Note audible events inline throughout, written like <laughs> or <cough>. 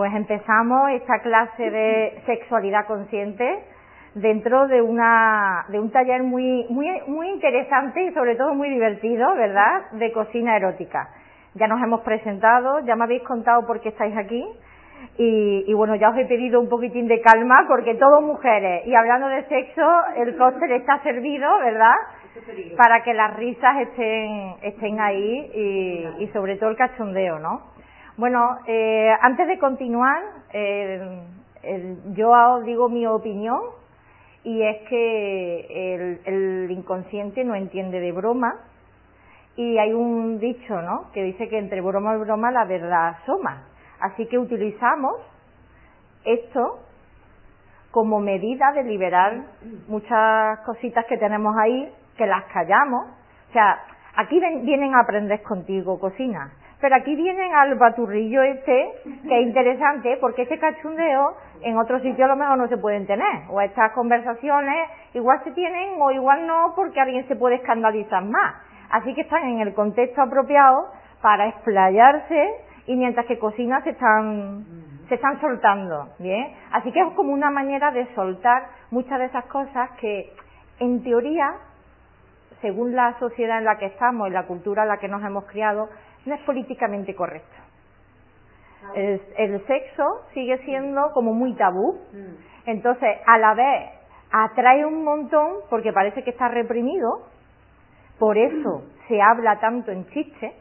Pues empezamos esta clase de sexualidad consciente dentro de una de un taller muy muy muy interesante y sobre todo muy divertido, ¿verdad? De cocina erótica. Ya nos hemos presentado, ya me habéis contado por qué estáis aquí y, bueno, ya os he pedido un poquitín de calma porque todos mujeres y hablando de sexo, el cóctel está servido, ¿verdad? Para que las risas estén estén ahí y, y sobre todo el cachondeo, ¿no? Bueno, eh, antes de continuar, eh, yo os digo mi opinión y es que el, inconsciente no entiende de broma y hay un dicho, ¿no? Que dice que entre broma y broma la verdad asoma. Así que utilizamos esto como medida de liberar muchas cositas que tenemos ahí, que las callamos. O sea, aquí vienen a aprender contigo cocina pero aquí vienen al baturrillo este, que es interesante, porque este cachundeo en otros sitios a lo mejor no se pueden tener. O estas conversaciones igual se tienen o igual no, porque alguien se puede escandalizar más. Así que están en el contexto apropiado para explayarse y mientras que cocina se están, se están soltando, ¿bien? Así que es como una manera de soltar muchas de esas cosas que, en teoría, según la sociedad en la que estamos y la cultura en la que nos hemos criado, no es políticamente correcto. El, sexo sigue siendo como muy tabú. Entonces, a la vez, atrae un montón porque parece que está reprimido. Por eso se habla tanto en chiste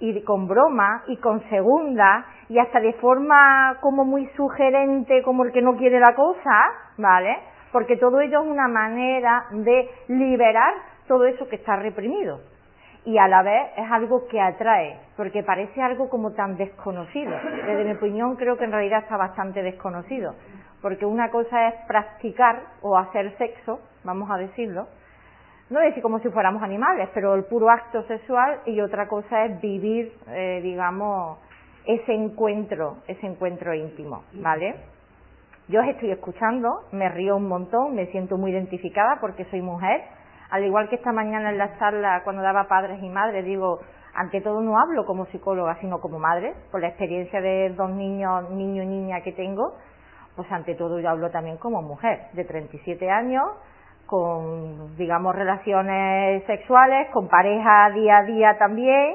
y con broma y con segunda y hasta de forma como muy sugerente como el que no quiere la cosa, ¿vale? Porque todo ello es una manera de liberar todo eso que está reprimido y a la vez es algo que atrae, porque parece algo como tan desconocido. Desde mi opinión creo que en realidad está bastante desconocido, porque una cosa es practicar o hacer sexo, vamos a decirlo, no decir como si fuéramos animales, pero el puro acto sexual y otra cosa es vivir, eh, digamos, ese encuentro, ese encuentro íntimo, ¿vale? Yo os estoy escuchando, me río un montón, me siento muy identificada porque soy mujer, al igual que esta mañana en la charla cuando daba padres y madres, digo, ante todo no hablo como psicóloga, sino como madre, por la experiencia de dos niños, niño y niña que tengo, pues ante todo yo hablo también como mujer, de 37 años, con, digamos, relaciones sexuales, con pareja día a día también,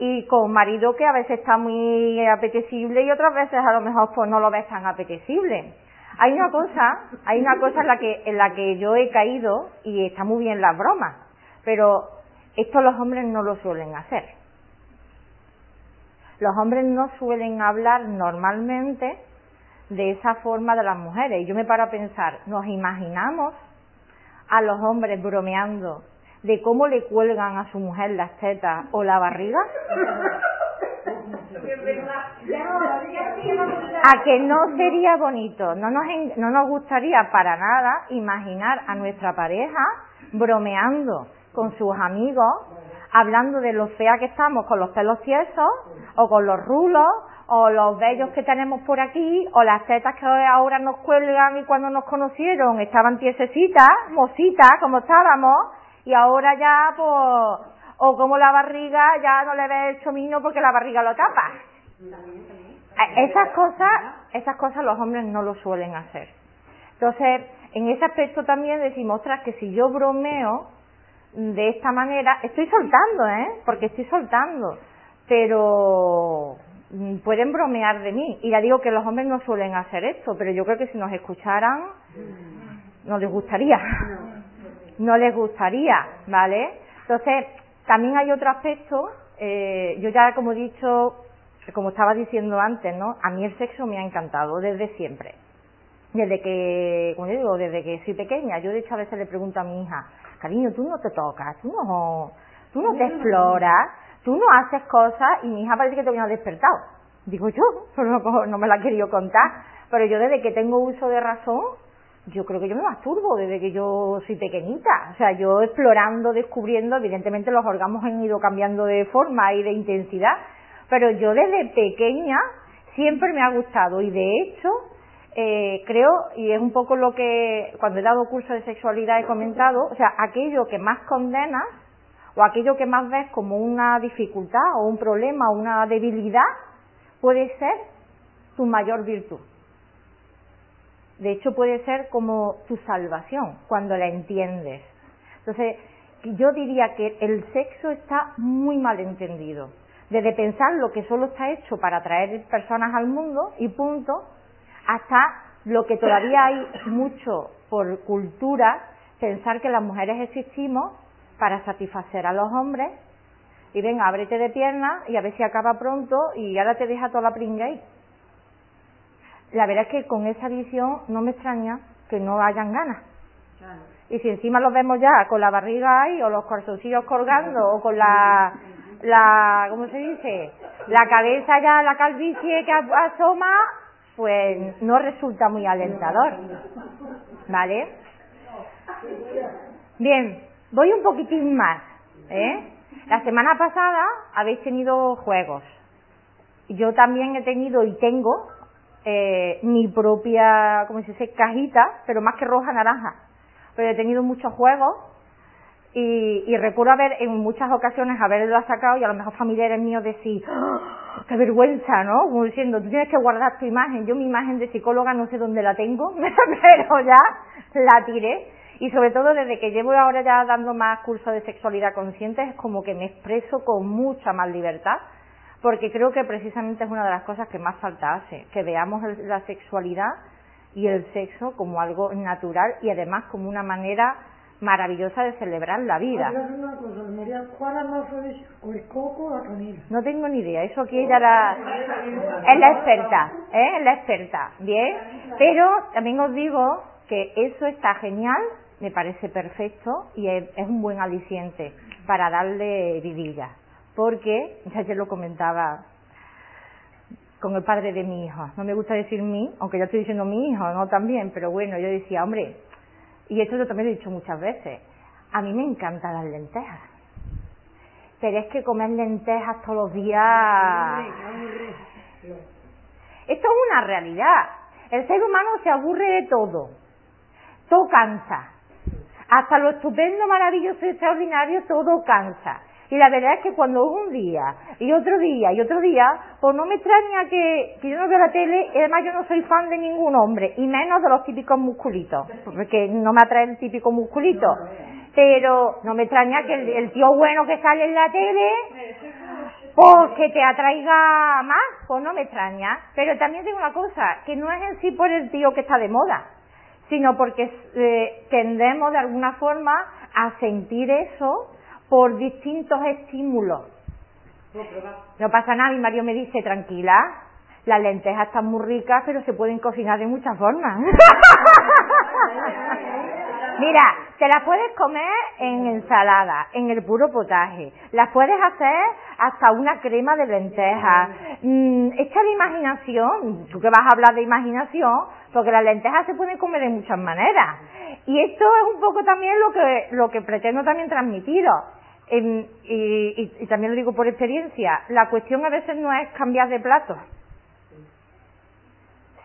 y con marido que a veces está muy apetecible y otras veces a lo mejor pues no lo ves tan apetecible. Hay una cosa, hay una cosa en la que, en la que yo he caído y está muy bien la broma, pero esto los hombres no lo suelen hacer. Los hombres no suelen hablar normalmente de esa forma de las mujeres. Yo me paro a pensar, ¿nos imaginamos a los hombres bromeando de cómo le cuelgan a su mujer las tetas o la barriga? A que no sería bonito, no nos, no nos gustaría para nada imaginar a nuestra pareja bromeando con sus amigos, hablando de lo fea que estamos con los pelos tiesos, o con los rulos, o los vellos que tenemos por aquí, o las tetas que ahora nos cuelgan y cuando nos conocieron estaban tiesecitas, mositas, como estábamos, y ahora ya pues o como la barriga ya no le ve el chomino porque la barriga lo tapa. Esas cosas, esas cosas los hombres no lo suelen hacer. Entonces, en ese aspecto también decimos, ostras, que si yo bromeo de esta manera, estoy soltando, ¿eh? Porque estoy soltando, pero mm, pueden bromear de mí. Y ya digo que los hombres no suelen hacer esto, pero yo creo que si nos escucharan, no les gustaría. No les gustaría, ¿vale? Entonces, también hay otro aspecto, eh, yo ya como he dicho, como estaba diciendo antes, ¿no? A mí el sexo me ha encantado desde siempre. Desde que, como digo, desde que soy pequeña. Yo de hecho a veces le pregunto a mi hija, cariño, tú no te tocas, tú no, tú no te exploras, tú no haces cosas y mi hija parece que te viene despertado. Digo yo, no, no me la he querido contar, pero yo desde que tengo uso de razón, yo creo que yo me masturbo desde que yo soy pequeñita. O sea, yo explorando, descubriendo, evidentemente los orgasmos han ido cambiando de forma y de intensidad, pero yo desde pequeña siempre me ha gustado y de hecho eh, creo, y es un poco lo que cuando he dado curso de sexualidad he comentado, o sea, aquello que más condenas o aquello que más ves como una dificultad o un problema o una debilidad puede ser tu mayor virtud. De hecho, puede ser como tu salvación cuando la entiendes. Entonces, yo diría que el sexo está muy mal entendido. Desde pensar lo que solo está hecho para atraer personas al mundo y punto, hasta lo que todavía hay mucho por cultura, pensar que las mujeres existimos para satisfacer a los hombres y venga, ábrete de piernas y a ver si acaba pronto y ahora te deja toda la pringa ahí. La verdad es que con esa visión no me extraña que no hayan ganas. Y si encima los vemos ya con la barriga ahí o los calzoncillos colgando o con la, la, ¿cómo se dice? La cabeza ya, la calvicie que asoma, pues no resulta muy alentador. ¿Vale? Bien, voy un poquitín más. ¿eh? La semana pasada habéis tenido juegos. Yo también he tenido y tengo eh, mi propia, como se dice, cajita, pero más que roja, naranja. Pero he tenido muchos juegos y, y, recuerdo haber en muchas ocasiones haberlo sacado y a lo mejor familiares míos decir, ¡Oh, qué vergüenza, ¿no? Como diciendo, tú tienes que guardar tu imagen. Yo mi imagen de psicóloga no sé dónde la tengo, <laughs> pero ya la tiré. Y sobre todo desde que llevo ahora ya dando más cursos de sexualidad consciente es como que me expreso con mucha más libertad porque creo que precisamente es una de las cosas que más falta hace, que veamos la sexualidad y el sexo como algo natural y además como una manera maravillosa de celebrar la vida. No tengo ni idea, eso aquí ella la, es la experta, ¿eh? es la experta, bien, pero también os digo que eso está genial, me parece perfecto y es, es un buen aliciente para darle vidilla, porque, ya yo lo comentaba con el padre de mi hijo, no me gusta decir mí, aunque yo estoy diciendo mi hijo, no también, pero bueno, yo decía, hombre, y esto yo también lo he dicho muchas veces, a mí me encantan las lentejas. Pero es que comer lentejas todos los días... Esto es una realidad. El ser humano se aburre de todo. Todo cansa. Hasta lo estupendo, maravilloso y extraordinario, todo cansa. Y la verdad es que cuando un día, y otro día, y otro día, pues no me extraña que, yo no veo la tele, y además yo no soy fan de ningún hombre, y menos de los típicos musculitos, porque no me atrae el típico musculito. Pero no me extraña que el, tío bueno que sale en la tele, pues que te atraiga más, pues no me extraña. Pero también digo una cosa, que no es en sí por el tío que está de moda, sino porque eh, tendemos de alguna forma a sentir eso por distintos estímulos. No pasa nada, mi Mario me dice, tranquila, las lentejas están muy ricas, pero se pueden cocinar de muchas formas. <laughs> Mira, te las puedes comer en ensalada, en el puro potaje. Las puedes hacer hasta una crema de lentejas. Mm, echa de imaginación, tú que vas a hablar de imaginación, porque las lentejas se pueden comer de muchas maneras. Y esto es un poco también lo que, lo que pretendo también transmitiros y, también lo digo por experiencia, la cuestión a veces no es cambiar de plato,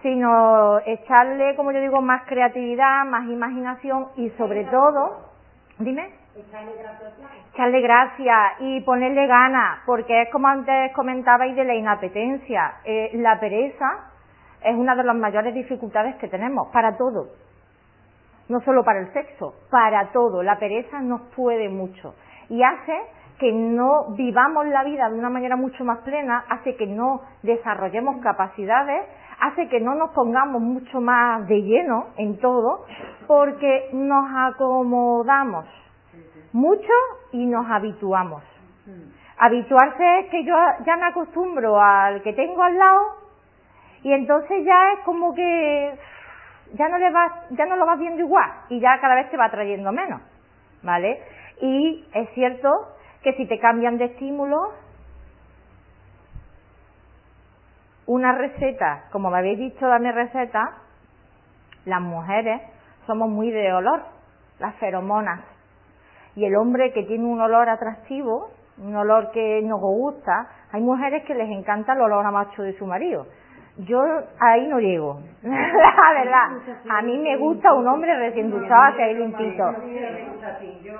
sino echarle, como yo digo, más creatividad, más imaginación y sobre todo, dime, echarle gracia y ponerle ganas, porque es como antes comentabais de la inapetencia, eh, la pereza es una de las mayores dificultades que tenemos para todo, no solo para el sexo, para todo, la pereza nos puede mucho y hace que no vivamos la vida de una manera mucho más plena, hace que no desarrollemos capacidades, hace que no nos pongamos mucho más de lleno en todo, porque nos acomodamos mucho y nos habituamos. Habituarse es que yo ya me acostumbro al que tengo al lado y entonces ya es como que ya no le vas, ya no lo vas viendo igual y ya cada vez te va trayendo menos, ¿vale? Y es cierto que si te cambian de estímulo, una receta, como me habéis dicho, dame receta, las mujeres somos muy de olor, las feromonas. Y el hombre que tiene un olor atractivo, un olor que nos gusta, hay mujeres que les encanta el olor a macho de su marido. Yo ahí no llego, <laughs> la verdad. A mí me gusta un hombre recién duchado, hacia limpito.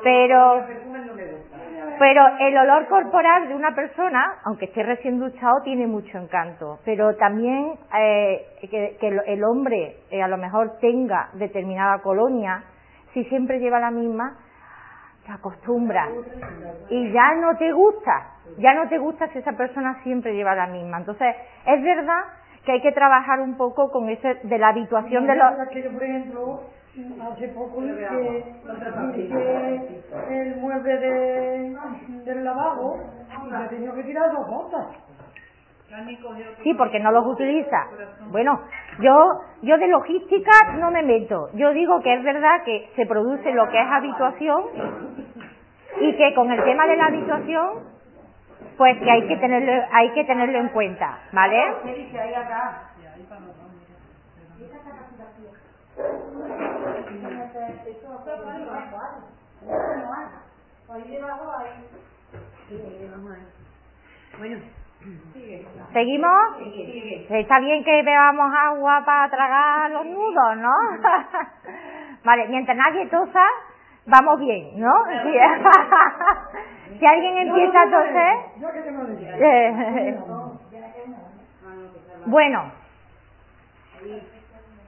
Pero pero el olor corporal de una persona, aunque esté recién duchado, tiene mucho encanto. Pero también eh, que, el hombre eh, a lo mejor tenga determinada colonia, si siempre lleva la misma, te acostumbra y ya no te gusta, ya no te gusta si esa persona siempre lleva la misma. Entonces, es verdad que hay que trabajar un poco con ese de la habituación de los hace poco que el mueble de, del lavabo y ha tenido que tirar dos botas. Sí, porque no los utiliza. Bueno, yo yo de logística no me meto. Yo digo que es verdad que se produce lo que es habituación y que con el tema de la habituación pues que hay que tenerlo hay que tenerlo en cuenta, ¿vale? Bueno. ¿Seguimos? Está bien que bebamos agua para tragar los nudos, ¿no? <laughs> vale, mientras nadie tosa, vamos bien, ¿no? <laughs> si alguien empieza a toser... bueno,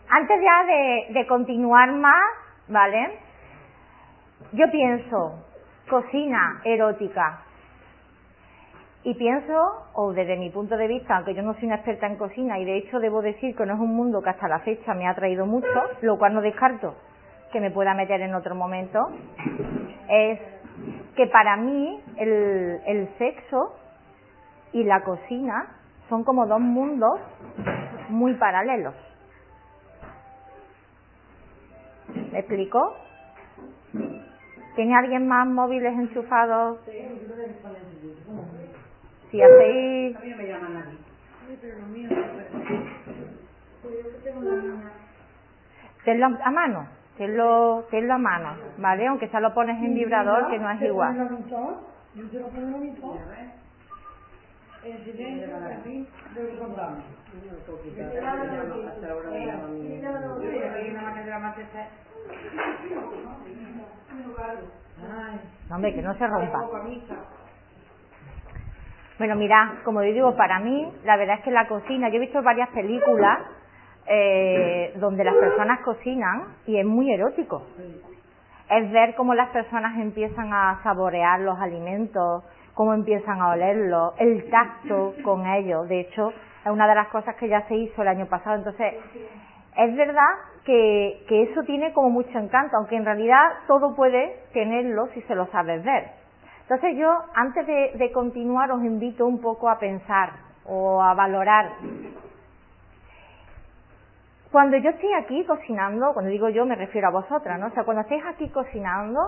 antes ya de, continuar más, ¿vale? Yo pienso, cocina erótica. Y pienso, o desde mi punto de vista, aunque yo no soy una experta en cocina y de hecho debo decir que no es un mundo que hasta la fecha me ha traído mucho, lo cual no descarto que me pueda meter en otro momento, es que para mí el, el sexo y la cocina son como dos mundos muy paralelos. ¿Me explico? ¿Tiene alguien más móviles enchufados? Si hacéis... A mí me llama nadie. Tenlo a mano, tenlo, tenlo a mano, ¿vale? Aunque ya lo pones en vibrador, que no es igual. hombre, que no se rompa. Bueno, mira, como digo, para mí, la verdad es que la cocina, yo he visto varias películas eh, donde las personas cocinan y es muy erótico. Es ver cómo las personas empiezan a saborear los alimentos, cómo empiezan a olerlo, el tacto con ellos. De hecho, es una de las cosas que ya se hizo el año pasado. Entonces, es verdad que, eso tiene como mucho encanto, aunque en realidad todo puede tenerlo si se lo sabes ver. Entonces yo, antes de continuar, os invito un poco a pensar o a valorar. Cuando yo estoy aquí cocinando, cuando digo yo me refiero a vosotras, ¿no? O sea, cuando estéis aquí cocinando,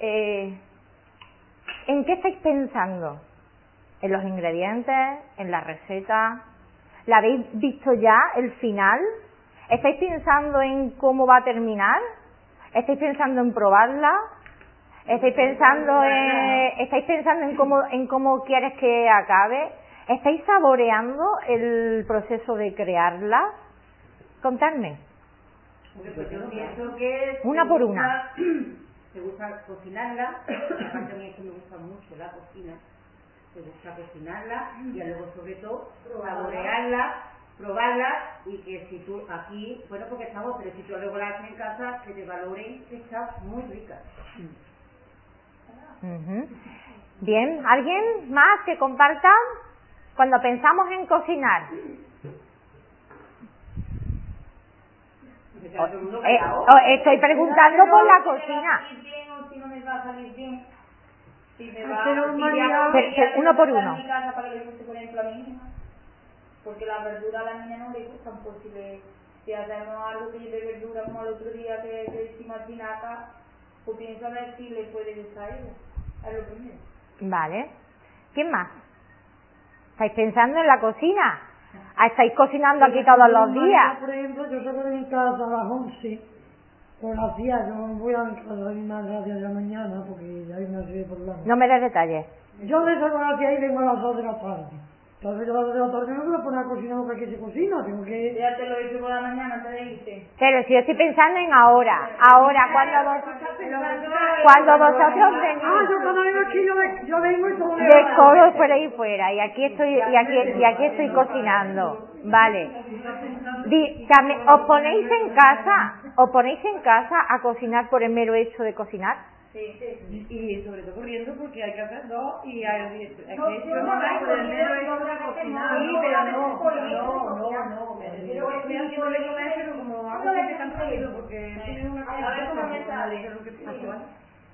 eh, ¿En qué estáis pensando? ¿En los ingredientes? ¿En la receta? ¿La habéis visto ya el final? ¿Estáis pensando en cómo va a terminar? ¿Estáis pensando en probarla? ¿Estáis pensando en, estáis pensando en cómo, en cómo quieres que acabe? ¿Estáis saboreando el proceso de crearla? Contadme. Una por una. <clears throat> me gusta cocinarla, aparte a mí es me gusta mucho la cocina, me gusta cocinarla y luego sobre todo saborearla, probarla y que si tú aquí, bueno porque estamos, pero si tú luego la haces en casa, que te valoren que está muy rica. Bien, ¿alguien más que comparta? Cuando pensamos en cocinar, Eh, oh, estoy preguntando por la cocina. Si no me va a salir bien, si me va uno por uno. Porque la verdura a la niña no le gustan, pues si, le, si hacemos algo que lleve verdura como el otro día que le hicimos espinaca, pues pienso a ver si le puede gustar a ella. Es lo primero. Vale. ¿Quién más? ¿Estáis pensando en la cocina? Estáis cocinando aquí todos los días. Por ejemplo, yo salgo de mi casa a las 11 por la tía, yo voy a mi casa de mi madre a las 10 de la mañana porque hay una serie de problemas. No me des detalles. Yo salgo a las 10 y vengo a las 2 de la tarde. Entonces yo a las 2 de la tarde no me voy a poner a cocinar porque aquí se cocina, tengo que... Ya te lo hice por la mañana antes de irte. Pero si yo estoy pensando en ahora, ahora, cuando, vos, cuando vosotros Ah, venís yo cuando vengo aquí yo, yo vengo y todo me de codo fuera y fuera, y aquí estoy, y aquí, y aquí estoy cocinando, vale. Di- también, ¿Os ponéis en casa, os ponéis en casa a cocinar por el mero hecho de cocinar? Y sobre todo corriendo porque hay que hacer dos y hay, hay que No, yo no no hago hago el mero hecho de cocinar. Sí, pero no, no, no, no. Yo estoy haciéndole comer, pero como hago siempre tan rápido porque tiene una cosa. A ver cómo me que sale. es que.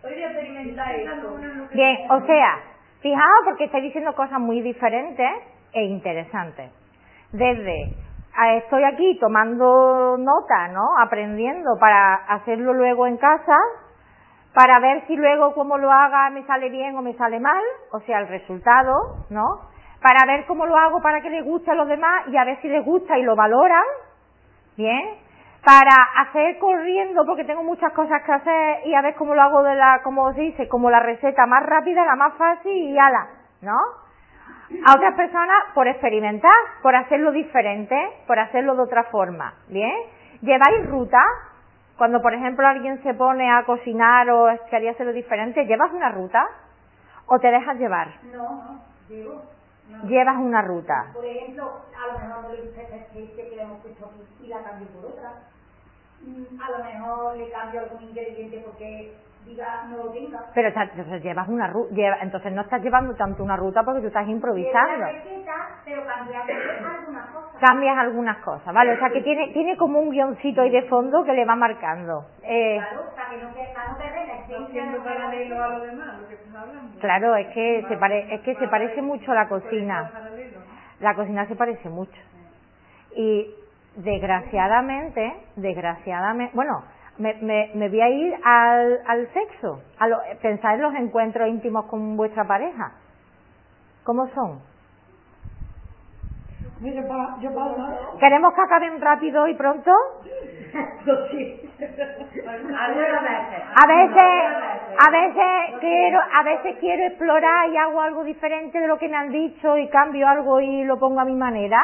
Hoy voy a experimentar esto. Bien, o sea, fijaos porque estáis diciendo cosas muy diferentes e interesantes. Desde ah, estoy aquí tomando nota, ¿no? Aprendiendo para hacerlo luego en casa, para ver si luego como lo haga me sale bien o me sale mal, o sea, el resultado, ¿no? Para ver cómo lo hago para que les guste a los demás y a ver si les gusta y lo valoran, ¿bien? Para hacer corriendo, porque tengo muchas cosas que hacer y a ver cómo lo hago de la, como os dice, como la receta más rápida, la más fácil y ala, ¿no? A otras personas por experimentar, por hacerlo diferente, por hacerlo de otra forma, ¿bien? ¿Lleváis ruta? Cuando, por ejemplo, alguien se pone a cocinar o quería hacerlo diferente, ¿llevas una ruta? ¿O te dejas llevar? No, no, digo. Llevas una ruta. Por ejemplo, a lo mejor no le gusta especie que le hemos puesto aquí y la cambio por otra. Mm, A lo mejor le cambio algún ingrediente porque diga no lo tenga. Pero entonces llevas una ruta, entonces no estás llevando tanto una ruta porque tú estás improvisando. la receta, pero cambiando algunas cosas. Cambias algunas cosas, ¿vale? O sea que tiene, tiene como un guioncito ahí de fondo que le va marcando. Eh, Claro, para que no, que- para no perder la esencia de Haciendo lo que paralelo a lo demás, lo que estás hablando. claro, es que se pare, es que se parece mucho a la cocina. La cocina se parece mucho. Y desgraciadamente, desgraciadamente, bueno, me, me, me voy a ir al, al sexo, a lo, pensar en los encuentros íntimos con vuestra pareja. ¿Cómo son? Pa- yo. ¿Queremos que acaben rápido y pronto? <laughs> Algunas veces. A veces, a veces quiero, a veces quiero explorar y hago algo diferente de lo que me han dicho y cambio algo y lo pongo a mi manera.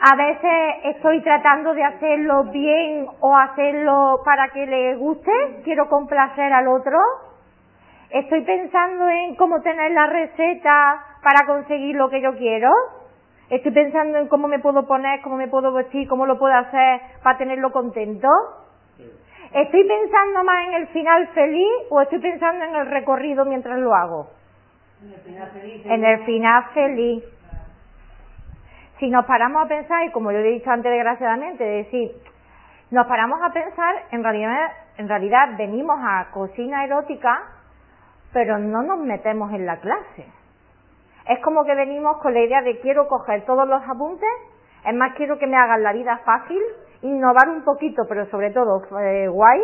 A veces estoy tratando de hacerlo bien o hacerlo para que le guste, quiero complacer al otro. Estoy pensando en cómo tener la receta para conseguir lo que yo quiero. Estoy pensando en cómo me puedo poner, cómo me puedo vestir, cómo lo puedo hacer para tenerlo contento. ¿Estoy pensando más en el final feliz o estoy pensando en el recorrido mientras lo hago? En el final feliz. Si nos paramos a pensar, y como yo he dicho antes desgraciadamente, es decir, nos paramos a pensar, en realidad, en realidad venimos a cocina erótica, pero no nos metemos en la clase. Es como que venimos con la idea de quiero coger todos los apuntes, es más quiero que me hagan la vida fácil, innovar un poquito, pero sobre todo eh, guay.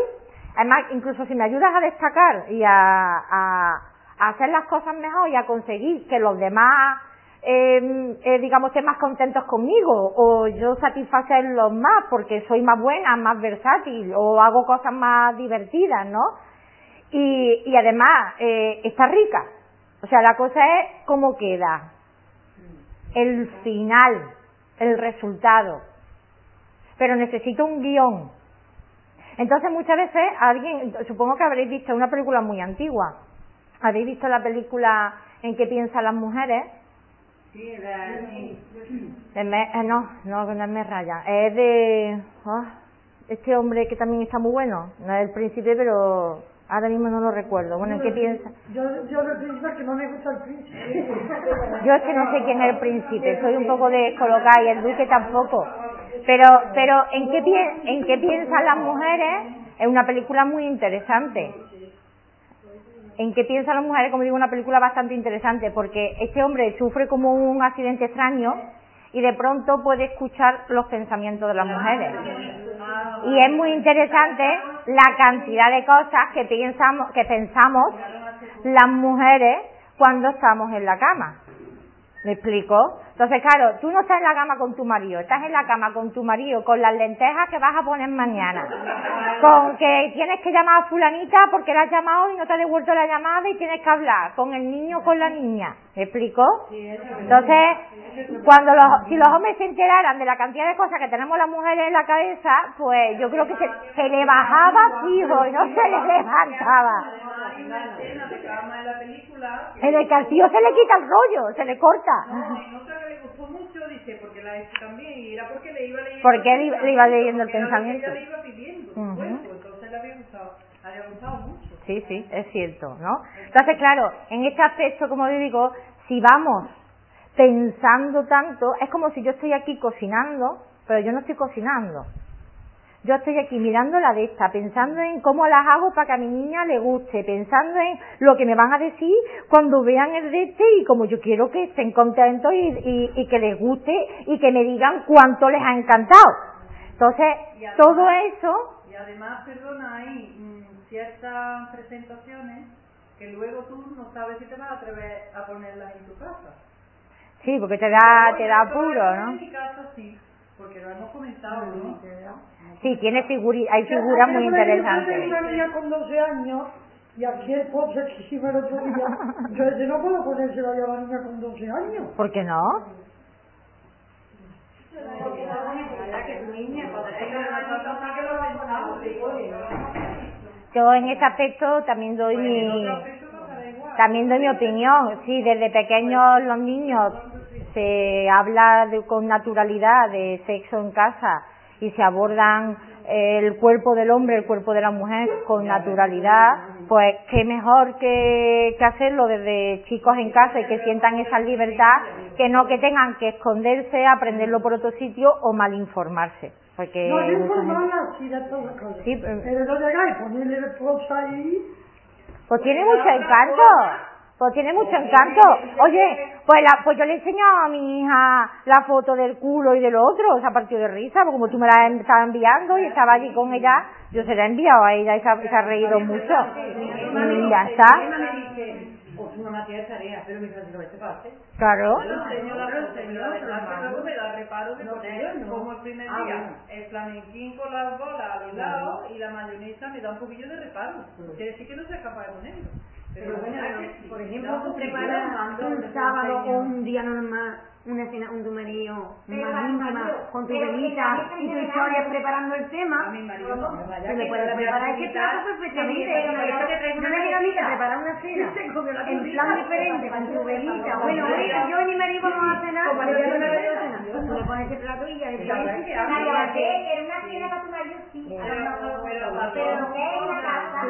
Además, incluso si me ayudas a destacar y a- a hacer las cosas mejor y a conseguir que los demás, eh, eh, digamos, estén más contentos conmigo, o yo satisfacerlos más porque soy más buena, más versátil, o hago cosas más divertidas, ¿no? Y, además, eh, está rica. O sea, la cosa es cómo queda. El final, el resultado. Pero necesito un guion. Entonces muchas veces alguien, supongo que habréis visto una película muy antigua. ¿Habéis visto la película en que piensan las mujeres? Sí, la... De <clears throat> Me- eh, no, no, no es Me Raya. Es de ah, este hombre que también está muy bueno. No es el príncipe, pero ahora mismo no lo recuerdo. Bueno, ¿en qué piensa? Yo, yo del príncipe que no me gusta el príncipe. Yo es que no sé quién es el príncipe, soy un poco descolocada y el duque tampoco. Pero, pero ¿en qué, en qué piensan las mujeres? Es una película muy interesante. ¿En qué piensan las mujeres? Como digo, una película bastante interesante porque este hombre sufre como un accidente extraño y de pronto puede escuchar los pensamientos de las mujeres. Y es muy interesante la cantidad de cosas que pensamos, que pensamos las mujeres cuando estamos en la cama. ¿Me explico? Entonces, claro, tú no estás en la cama con tu marido, estás en la cama con tu marido con las lentejas que vas a poner mañana. Con que tienes que llamar a fulanita porque la has llamado y no te ha devuelto la llamada y tienes que hablar con el niño o con la niña. ¿Me explico? Entonces, cuando los, si los hombres se enteraran de la cantidad de cosas que tenemos las mujeres en la cabeza, pues yo creo que se, se le bajaba fijo y no se le levantaba. En el castillo se le quita el rollo, se le corta. Gustó mucho, dice, porque la hecho también, y era porque le iba leyendo. Porque le, le iba leyendo el pensamiento. Ella le iba pidiendo, uh -huh. entonces le había gustado, le había gustado mucho. Sí, sí, es cierto, ¿no? Entonces, claro, en este aspecto, como le digo, si vamos pensando tanto, es como si yo estoy aquí cocinando, pero yo no estoy cocinando. Yo estoy aquí mirando la de esta, pensando en cómo las hago para que a mi niña le guste, pensando en lo que me van a decir cuando vean el de este y como yo quiero que estén contentos y, y, y que les guste y que me digan cuánto les ha encantado. Entonces, además, todo eso... Y además, perdona, hay mmm, ciertas presentaciones que luego tú no sabes si te vas a atrever a ponerlas en tu casa. Sí, porque te da, te da apuro, ¿no? En mi casa sí, porque lo hemos comentado, ¿no? Sí, tiene figuri hay figuras muy interesantes. Yo tengo una niña con 12 años y aquí el postre que el otro día, yo ese no puedo ponérselo a la niña con 12 años. ¿Por qué no? Yo en ese aspecto también doy mi también doy mi opinión. Sí, desde pequeños los niños se habla de, con naturalidad de sexo en casa y se abordan el cuerpo del hombre, el cuerpo de la mujer con naturalidad, pues qué mejor que, que hacerlo desde chicos en casa y que sientan esa libertad, que no que tengan que esconderse, aprenderlo por otro sitio o mal informarse. Porque no, yo informarla sí de todas cosas. Sí, pero no llegáis, ponerle esposa ahí. Pues tiene mucho encanto. Pues tiene mucho encanto. Oye, pues, la, pues yo le he enseñado a mi hija la foto del culo y del otro, se ha partido de risa, porque como tú me la estabas enviando y estaba allí con ella, yo se la he enviado a ella y se ha, se ha reído mucho. Y ya está. Pues una materia de tarea, pero mi Francisco este pase. Claro. Yo enseño la foto, pero la verdad que luego me da reparo de poner como el primer día el flamenquín con las bolas a los lados y la mayonesa me da un poquillo de reparo. Quiere decir que no soy capaz de ponerlo. Pero bueno, por ejemplo, tú preparas un sábado o un día normal una cena con tu marido más íntima, con tu velita y tu historia preparando el tema, se le puede preparar ese plato perfectamente. No le a mí que preparar una cena. en plan diferente, con tu velita. Bueno, yo y mi marido vamos a cenar, yo no voy a cenar. Tú le pones ese plato y ya José, en una cena para tu marido sí, pero es casa,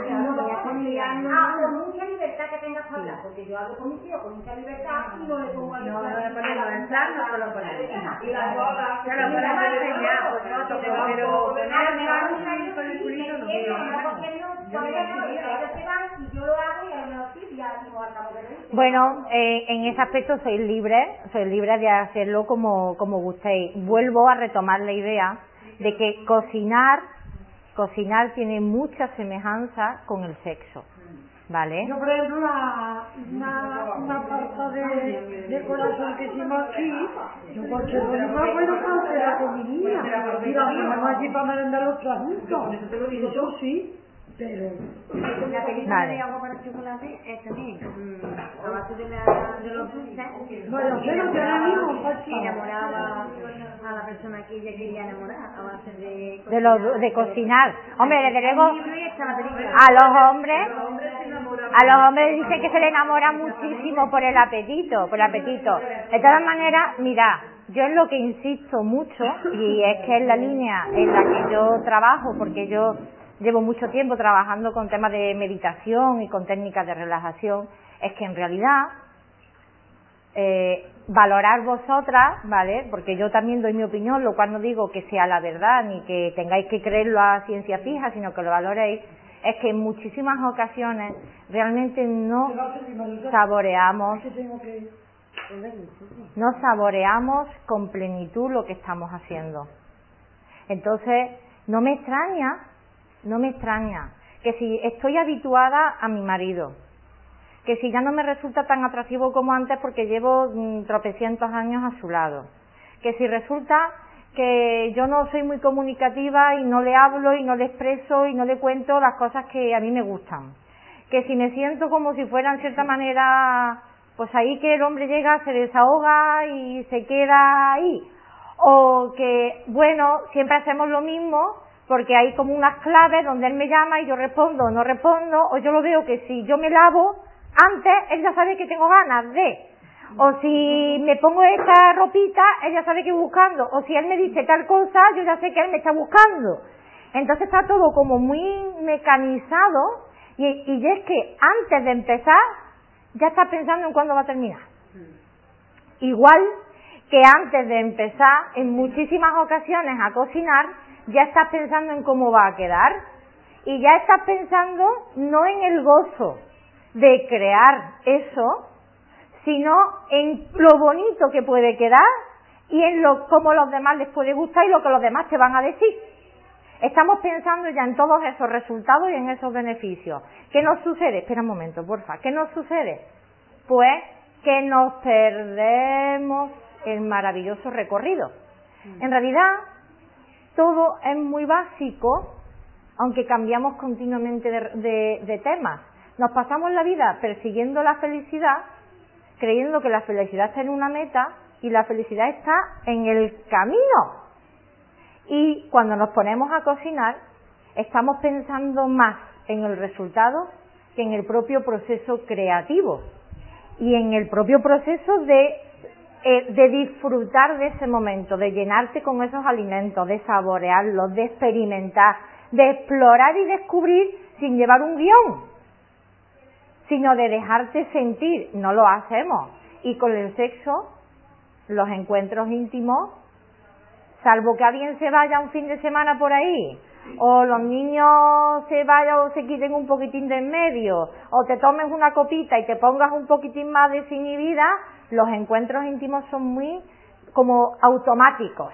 con mucha libertad que tengas para hablar, porque yo hablo con mis hijos con mucha libertad y no le pongo a No, no le ponemos en plan, no se lo ponemos. Y las bolas, Se lo ponemos a enseñar, pues no, pero poner mi con el culito no. Bueno, eh, en ese aspecto sois libre, sois libre de hacerlo como, como gustéis. Vuelvo a retomar la idea de que cocinar, cocinar tiene mucha semejanza con el sexo. ¿Vale? Yo, por ejemplo, la, una, una tarta de, de corazón que hicimos aquí, yo porque no me acuerdo para hacerla con mi niña. Y la ponemos allí para merendar los tres juntos. Eso sí, pero... La película Vale. de agua para chocolate es también mm, a base de, la, de los dulces. Bueno, yo no tenemos que falta. enamoraba a la persona que ella quería enamorar a base de... De, lo, de cocinar. Hombre, desde luego, a los hombres, a los hombres dicen que se le enamora muchísimo por el apetito, por el apetito. De todas maneras, mira, yo en lo que insisto mucho, y es que es la línea en la que yo trabajo, porque yo llevo mucho tiempo trabajando con temas de meditación y con técnicas de relajación, es que en realidad eh, valorar vosotras, ¿vale? Porque yo también doy mi opinión, lo cual no digo que sea la verdad ni que tengáis que creerlo a ciencia fija, sino que lo valoréis, es que en muchísimas ocasiones realmente no saboreamos, no saboreamos con plenitud lo que estamos haciendo. Entonces, no me extraña, no me extraña. Que si estoy habituada a mi marido, que si ya no me resulta tan atractivo como antes porque llevo mm, tropecientos años a su lado, que si resulta que yo no soy muy comunicativa y no le hablo y no le expreso y no le cuento las cosas que a mí me gustan, que si me siento como si fuera en cierta manera, pues ahí que el hombre llega, se desahoga y se queda ahí, o que, bueno, siempre hacemos lo mismo porque hay como unas claves donde él me llama y yo respondo o no respondo, o yo lo veo que si yo me lavo, antes él ya sabe que tengo ganas de, o si me pongo esta ropita, él ya sabe que buscando, o si él me dice tal cosa, yo ya sé que él me está buscando. Entonces está todo como muy mecanizado y, y es que antes de empezar ya está pensando en cuándo va a terminar. Igual que antes de empezar, en muchísimas ocasiones a cocinar, ya estás pensando en cómo va a quedar y ya estás pensando no en el gozo de crear eso, sino en lo bonito que puede quedar y en lo cómo los demás les puede gustar y lo que los demás te van a decir. Estamos pensando ya en todos esos resultados y en esos beneficios. ¿Qué nos sucede? Espera un momento, porfa. ¿Qué nos sucede? Pues que nos perdemos el maravilloso recorrido. En realidad, todo es muy básico, aunque cambiamos continuamente de, temas. Nos pasamos la vida persiguiendo la felicidad, creyendo que la felicidad está en una meta y la felicidad está en el camino. Y cuando nos ponemos a cocinar, estamos pensando más en el resultado que en el propio proceso creativo y en el propio proceso de eh, de disfrutar de ese momento, de llenarte con esos alimentos, de saborearlos, de experimentar, de explorar y descubrir sin llevar un guion, sino de dejarte sentir. No lo hacemos. Y con el sexo, los encuentros íntimos, salvo que alguien se vaya un fin de semana por ahí, o los niños se vayan o se quiten un poquitín de en medio, o te tomes una copita y te pongas un poquitín más desinhibida, los encuentros íntimos son muy como automáticos.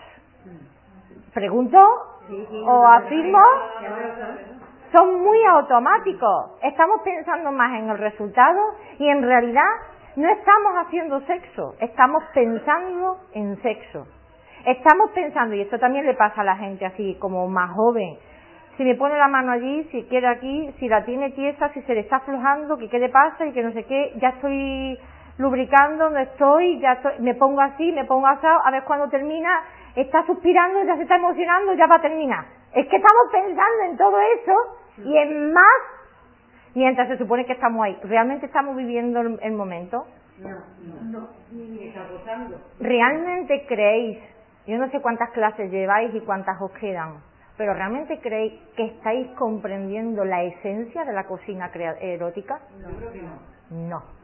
¿Pregunto? ¿O afirmo? Son muy automáticos. Estamos pensando más en el resultado y en realidad no estamos haciendo sexo, estamos pensando en sexo. Estamos pensando, y esto también le pasa a la gente así como más joven, si me pone la mano allí, si quiere aquí, si la tiene tiesa, si se le está aflojando, que qué le pasa y que no sé qué, ya estoy lubricando, no estoy, ya estoy, me pongo así, me pongo así, a ver cuando termina, está suspirando, ya se está emocionando, ya va a terminar. Es que estamos pensando en todo eso y en más mientras se supone que estamos ahí. ¿Realmente estamos viviendo el, momento? No, no, ni está gozando. ¿Realmente creéis? Yo no sé cuántas clases lleváis y cuántas os quedan, pero ¿realmente creéis que estáis comprendiendo la esencia de la cocina erótica? No, creo que no. No.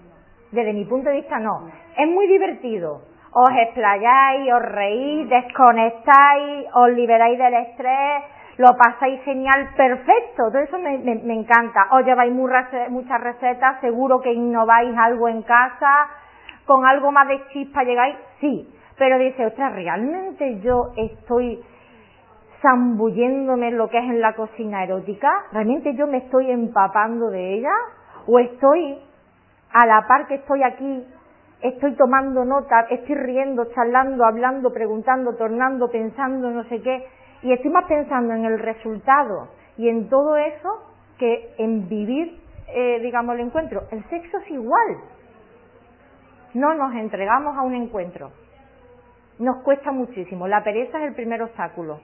Desde mi punto de vista no. Es muy divertido. Os explayáis, os reís, desconectáis, os liberáis del estrés, lo pasáis genial, perfecto, todo eso me, encanta. Os lleváis muchas recetas, seguro que innováis algo en casa, con algo más de chispa llegáis, sí. Pero dice, ostras, ¿realmente yo estoy zambulléndome en lo que es en la cocina erótica? ¿Realmente yo me estoy empapando de ella? ¿O estoy a la par que estoy aquí, estoy tomando nota, estoy riendo, charlando, hablando, preguntando, tornando, pensando, no sé qué, y estoy más pensando en el resultado y en todo eso que en vivir, eh, digamos, el encuentro. El sexo es igual. No nos entregamos a un encuentro. Nos cuesta muchísimo. La pereza es el primer obstáculo.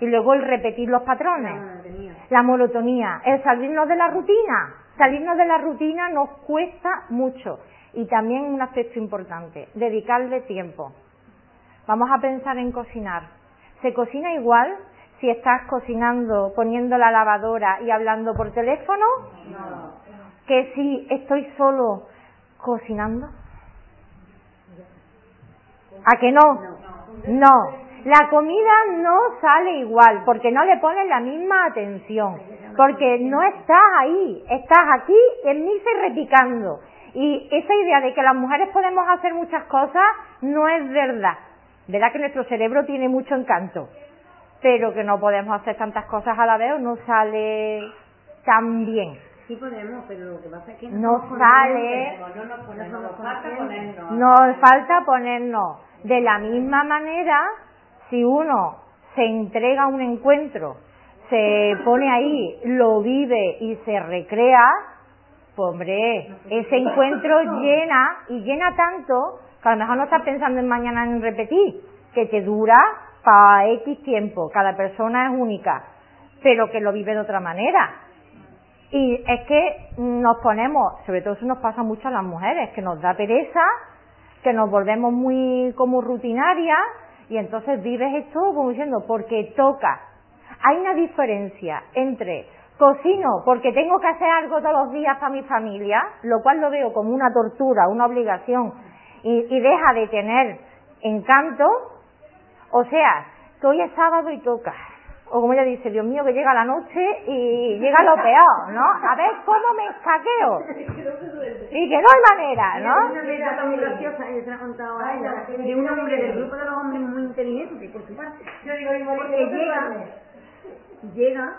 Y luego el repetir los patrones. La monotonía. El salirnos de la rutina Salirnos de la rutina nos cuesta mucho y también un aspecto importante, dedicarle tiempo. Vamos a pensar en cocinar. ¿Se cocina igual si estás cocinando, poniendo la lavadora y hablando por teléfono? No. ¿Que si estoy solo cocinando? ¿A que no? No. La comida no sale igual porque no le pones la misma atención, porque no estás ahí, estás aquí en misa y repicando. Y esa idea de que las mujeres podemos hacer muchas cosas no es verdad. Verdad que nuestro cerebro tiene mucho encanto, pero que no podemos hacer tantas cosas a la vez o no sale tan bien. Sí podemos, pero lo que pasa es que no sale. No nos ponemos, nos falta ponernos. Nos falta ponernos. De la misma manera, si uno se entrega a un encuentro, se pone ahí, lo vive y se recrea, pues hombre, ese encuentro llena y llena tanto que a lo mejor no estás pensando en mañana en repetir, que te dura para X tiempo, cada persona es única, pero que lo vive de otra manera. Y es que nos ponemos, sobre todo eso nos pasa mucho a las mujeres, que nos da pereza, que nos volvemos muy como rutinarias y entonces vives esto como diciendo, porque toca. Hay una diferencia entre cocino porque tengo que hacer algo todos los días para mi familia, lo cual lo veo como una tortura, una obligación y, y deja de tener encanto, o sea, que hoy es sábado y toca o como ella dice, Dios mío, que llega la noche y llega lo peor, ¿no? A ver cómo me escaqueo. Y que no hay manera, ¿no? Una anécdota muy graciosa, yo se he contado a ella, de un hombre del grupo de los hombres muy inteligente, por su parte. Porque llega, llega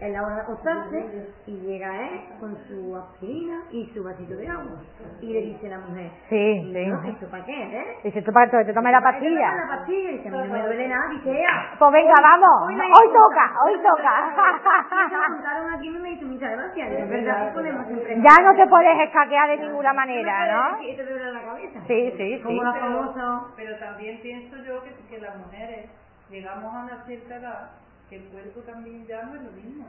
en la hora de acostarse y llega él con su aspirina y su vasito de agua. Y le dice la mujer, Sí. "No, ¿esto para qué, eh? Dice, tú para que te tomes la pastilla. la pastilla y dice, a mí no me duele nada, dice ella. Pues venga, vamos. Hoy me- Hoy toca, hoy toca. <laughs> contaron aquí y me hizo muchas gracias. Verdad que siempre... Ya no te puedes escaquear de ninguna manera, ¿no? Te duele la cabeza. Sí, sí, sí. Como la famosa... Pero también pienso yo que, que las mujeres llegamos a una cierta edad que el cuerpo también es lo mismo.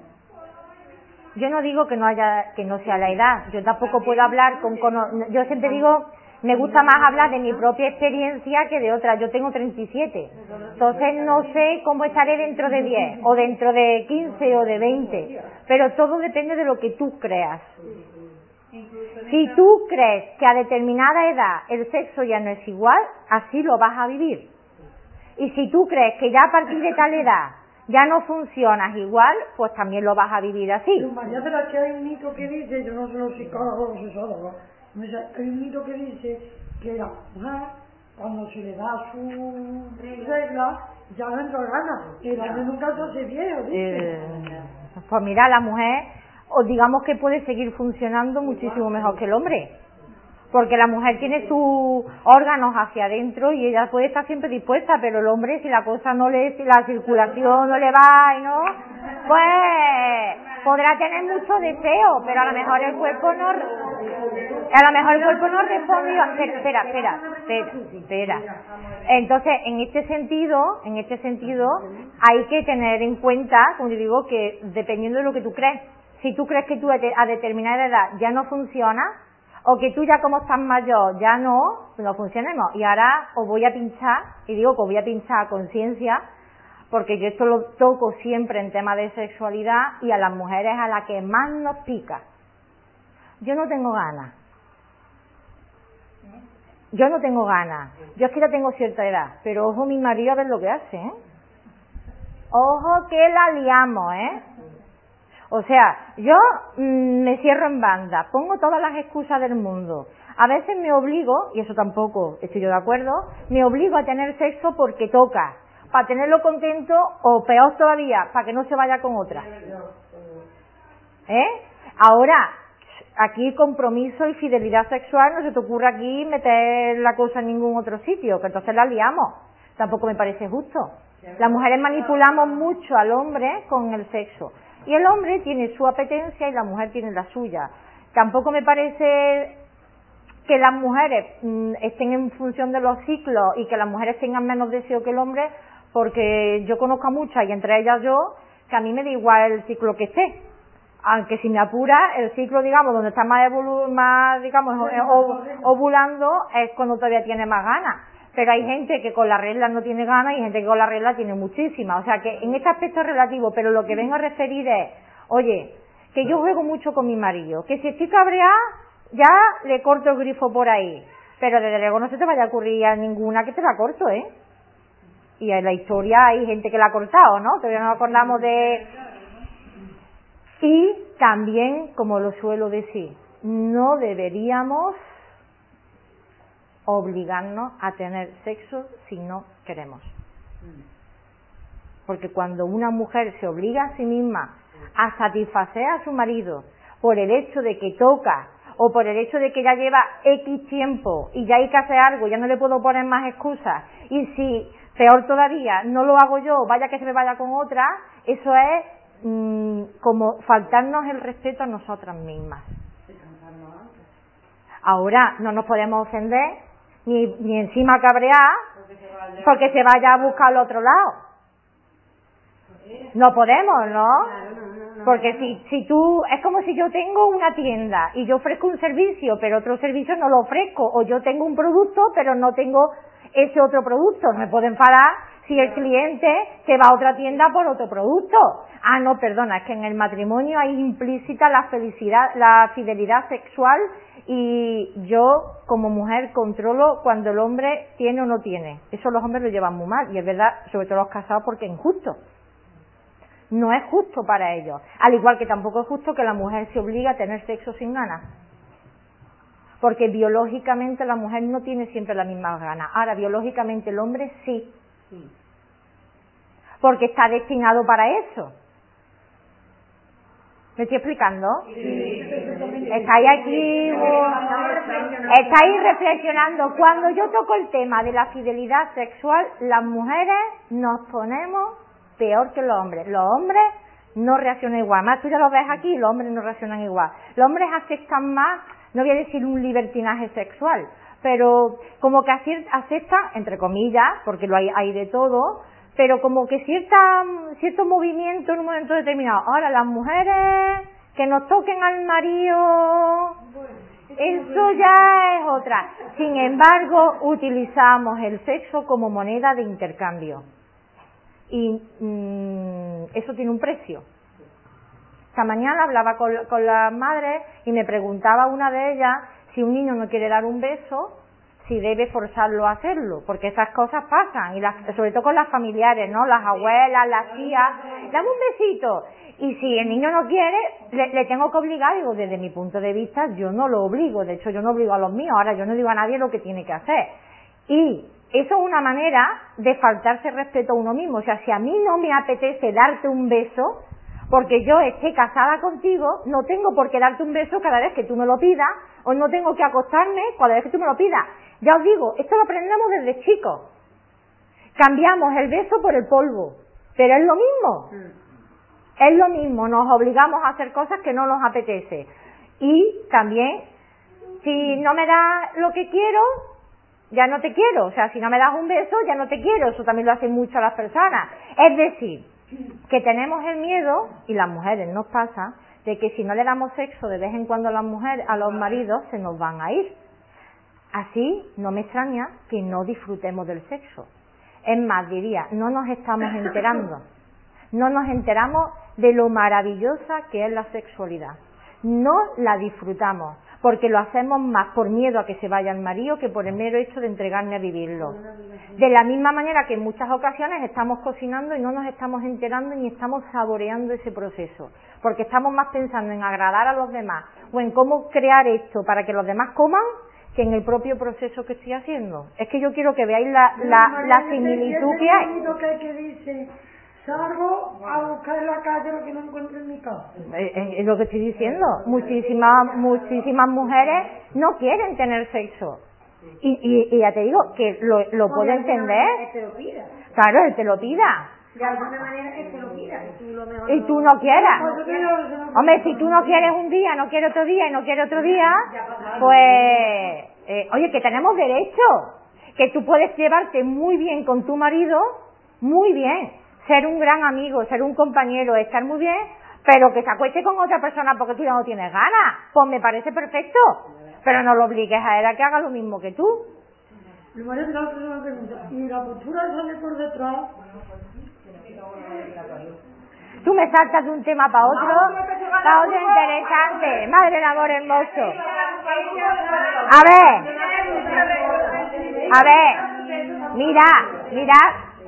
Yo no digo que no haya, que no sea la edad. Yo tampoco puedo hablar con, cono- yo siempre digo, me gusta más hablar de mi propia experiencia que de otra. Yo tengo 37. Entonces no sé cómo estaré dentro de 10, o dentro de 15 o de 20. Pero todo depende de lo que tú creas. Si tú crees que a determinada edad el sexo ya no es igual, así lo vas a vivir. Y si tú crees que ya a partir de tal edad ya no funcionas igual, pues también lo vas a vivir así. Pero María, pero es que hay un mito que dice, yo no soy los psicólogos sé, hay un mito que dice que la mujer, cuando se le da su regla, ya no entra ganas. El hombre nunca se hace viejo, dice. Eh, pues mira, la mujer, o digamos que puede seguir funcionando muchísimo mejor que el hombre. Porque la mujer tiene sus órganos hacia adentro y ella puede estar siempre dispuesta, pero el hombre, si la cosa no le, si la circulación no le va y no, pues podrá tener mucho deseo, pero a lo mejor el cuerpo no, a lo mejor el cuerpo no responde. Espera, espera, espera, espera. Entonces, en este sentido, en este sentido, hay que tener en cuenta, como yo digo, que dependiendo de lo que tú crees, si tú crees que tú a determinada edad ya no funciona, o que tú ya como estás mayor ya no, no funcionemos. Y ahora os voy a pinchar, y digo que os voy a pinchar a conciencia, porque yo esto lo toco siempre en temas de sexualidad y a las mujeres a las que más nos pica. Yo no tengo ganas. Yo no tengo ganas. Yo es que ya tengo cierta edad, pero ojo mi marido a ver lo que hace, ¿eh? Ojo que la liamos, ¿eh? O sea, yo mm, me cierro en banda, pongo todas las excusas del mundo. A veces me obligo, y eso tampoco estoy yo de acuerdo, me obligo a tener sexo porque toca, para tenerlo contento o peor todavía, para que no se vaya con otra. ¿Eh? Ahora, aquí compromiso y fidelidad sexual, no se te ocurre aquí meter la cosa en ningún otro sitio, que entonces la liamos. Tampoco me parece justo. Las mujeres manipulamos mucho al hombre con el sexo. Y el hombre tiene su apetencia y la mujer tiene la suya. Tampoco me parece que las mujeres mm, estén en función de los ciclos y que las mujeres tengan menos deseo que el hombre, porque yo conozco a muchas y entre ellas yo, que a mí me da igual el ciclo que esté. Aunque si me apura, el ciclo, digamos, donde está más, evolu más digamos, eh, ovulando es cuando todavía tiene más ganas. Pero hay gente que con la regla no tiene ganas y gente que con la regla tiene muchísimas. O sea que en este aspecto es relativo, pero lo que vengo a referir es, oye, que yo juego mucho con mi marido, que si estoy cabreada, ya le corto el grifo por ahí. Pero desde luego no se te vaya a ocurrir a ninguna que te la corto, ¿eh? Y en la historia hay gente que la ha cortado, ¿no? Todavía no nos acordamos de... Y también, como lo suelo decir, no deberíamos obligarnos a tener sexo si no queremos. Porque cuando una mujer se obliga a sí misma a satisfacer a su marido por el hecho de que toca o por el hecho de que ya lleva X tiempo y ya hay que hacer algo, ya no le puedo poner más excusas y si peor todavía no lo hago yo, vaya que se me vaya con otra, eso es mm, como faltarnos el respeto a nosotras mismas. Ahora no nos podemos ofender ni, ni encima cabrear porque se vaya a buscar al otro lado. No podemos, ¿no? Porque si, si tú, es como si yo tengo una tienda y yo ofrezco un servicio, pero otro servicio no lo ofrezco, o yo tengo un producto, pero no tengo ese otro producto. Me pueden enfadar si el cliente se va a otra tienda por otro producto. Ah, no, perdona, es que en el matrimonio hay implícita la felicidad, la fidelidad sexual y yo como mujer controlo cuando el hombre tiene o no tiene. Eso los hombres lo llevan muy mal y es verdad, sobre todo los casados, porque es injusto. No es justo para ellos. Al igual que tampoco es justo que la mujer se obligue a tener sexo sin ganas. Porque biológicamente la mujer no tiene siempre las mismas ganas. Ahora, biológicamente el hombre sí. Porque está destinado para eso. ¿Me estoy explicando? Estáis aquí, estáis reflexionando. Cuando yo toco el tema de la fidelidad sexual, las mujeres nos ponemos peor que los hombres. Los hombres no reaccionan igual. Más tú ya lo ves aquí, los hombres no reaccionan igual. Los hombres aceptan más, no voy a decir un libertinaje sexual, pero como que aceptan, entre comillas, porque lo hay, hay de todo, pero como que cierta, cierto movimiento en un momento determinado. Ahora, las mujeres que nos toquen al marido, eso ya es otra. Sin embargo, utilizamos el sexo como moneda de intercambio. Y mm, eso tiene un precio. Esta mañana hablaba con, con las madres y me preguntaba una de ellas si un niño no quiere dar un beso, si debe forzarlo a hacerlo, porque esas cosas pasan, y sobre todo con las familiares, ¿no? Las abuelas, las tías, dame un besito. Y si el niño no quiere, le, tengo que obligar, digo, desde mi punto de vista, yo no lo obligo, de hecho yo no obligo a los míos, ahora yo no digo a nadie lo que tiene que hacer. Y eso es una manera de faltarse respeto a uno mismo, o sea, si a mí no me apetece darte un beso, porque yo esté casada contigo, no tengo por qué darte un beso cada vez que tú me lo pidas, o no tengo que acostarme cada vez que tú me lo pidas. Ya os digo, esto lo aprendemos desde chicos. Cambiamos el beso por el polvo, pero es lo mismo. Es lo mismo, nos obligamos a hacer cosas que no nos apetece. Y también, si no me das lo que quiero, ya no te quiero. O sea, si no me das un beso, ya no te quiero. Eso también lo hacen mucho las personas. Es decir, que tenemos el miedo, y las mujeres nos pasa, de que si no le damos sexo de vez en cuando a las mujeres, a los maridos, se nos van a ir. Así no me extraña que no disfrutemos del sexo. Es más, diría, no nos estamos enterando. No nos enteramos de lo maravillosa que es la sexualidad. No la disfrutamos, porque lo hacemos más por miedo a que se vaya el marido que por el mero hecho de entregarme a vivirlo. De la misma manera que en muchas ocasiones estamos cocinando y no nos estamos enterando ni estamos saboreando ese proceso, porque estamos más pensando en agradar a los demás o en cómo crear esto para que los demás coman que en el propio proceso que estoy haciendo. Es que yo quiero que veáis la, la, la similitud que hay. que dice, salgo a buscar en la calle lo que no encuentro en mi casa. Eh, eh, es lo que estoy diciendo. Muchísimas, muchísimas mujeres no quieren tener sexo. Y, y, y ya te digo que lo, lo puedo entender. Claro, él te lo pida. De alguna manera que te lo pida. Y tú no quieras. Hombre, si tú no quieres un día, no quieres otro día y no quieres otro día, pues, eh, oye, que tenemos derecho. Que tú puedes llevarte muy bien con tu marido, muy bien. Ser un gran amigo, ser un compañero, estar muy bien, pero que se acueste con otra persona porque tú ya no tienes ganas. Pues me parece perfecto. Pero no lo obligues a él a que haga lo mismo que tú. Y la postura sale por detrás. Tú me saltas de un tema para otro, para otro interesante. Madre del amor hermoso. A ver, a ver, mira, mira,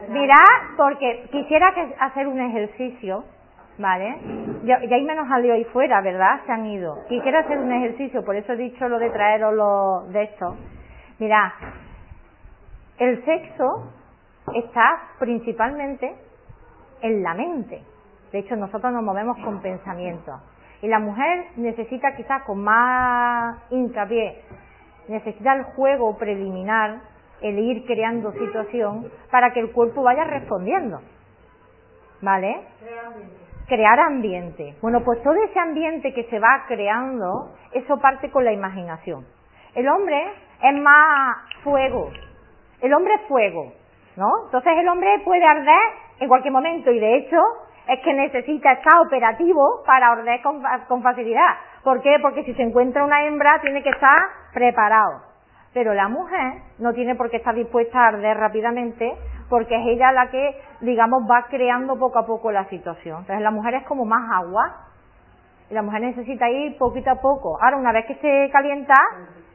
mira, porque quisiera que hacer un ejercicio, ¿vale? Ya, ya hay menos jaleo ahí fuera, ¿verdad? Se han ido. Quisiera hacer un ejercicio, por eso he dicho lo de traeros lo de esto. Mira, el sexo está principalmente en la mente. De hecho, nosotros nos movemos con pensamientos. Y la mujer necesita quizás con más hincapié, necesita el juego preliminar, el ir creando situación para que el cuerpo vaya respondiendo. ¿Vale? Crear ambiente. Bueno, pues todo ese ambiente que se va creando, eso parte con la imaginación. El hombre es más fuego. El hombre es fuego, ¿no? Entonces el hombre puede arder en cualquier momento y de hecho es que necesita estar operativo para arder con, con facilidad. ¿Por qué? Porque si se encuentra una hembra tiene que estar preparado. Pero la mujer no tiene por qué estar dispuesta a arder rápidamente porque es ella la que, digamos, va creando poco a poco la situación. Entonces la mujer es como más agua y la mujer necesita ir poquito a poco. Ahora, una vez que se calienta,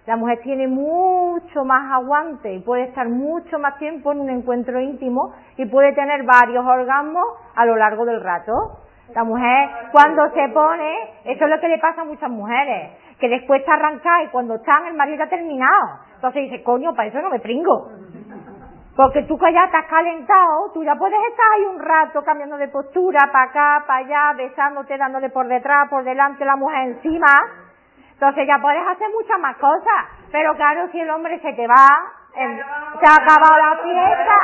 la mujer tiene mucho más aguante y puede estar mucho más tiempo en un encuentro íntimo y puede tener varios orgasmos a lo largo del rato. La mujer cuando se pone, eso es lo que le pasa a muchas mujeres, que les cuesta arrancar y cuando están el marido ya ha terminado. Entonces dice, coño, para eso no me pringo. Porque tú que ya estás calentado, tú ya puedes estar ahí un rato cambiando de postura, para acá, para allá, besándote, dándole por detrás, por delante la mujer encima, entonces ya puedes hacer muchas más cosas. Pero claro, si el hombre se te va, se ha acabado la fiesta.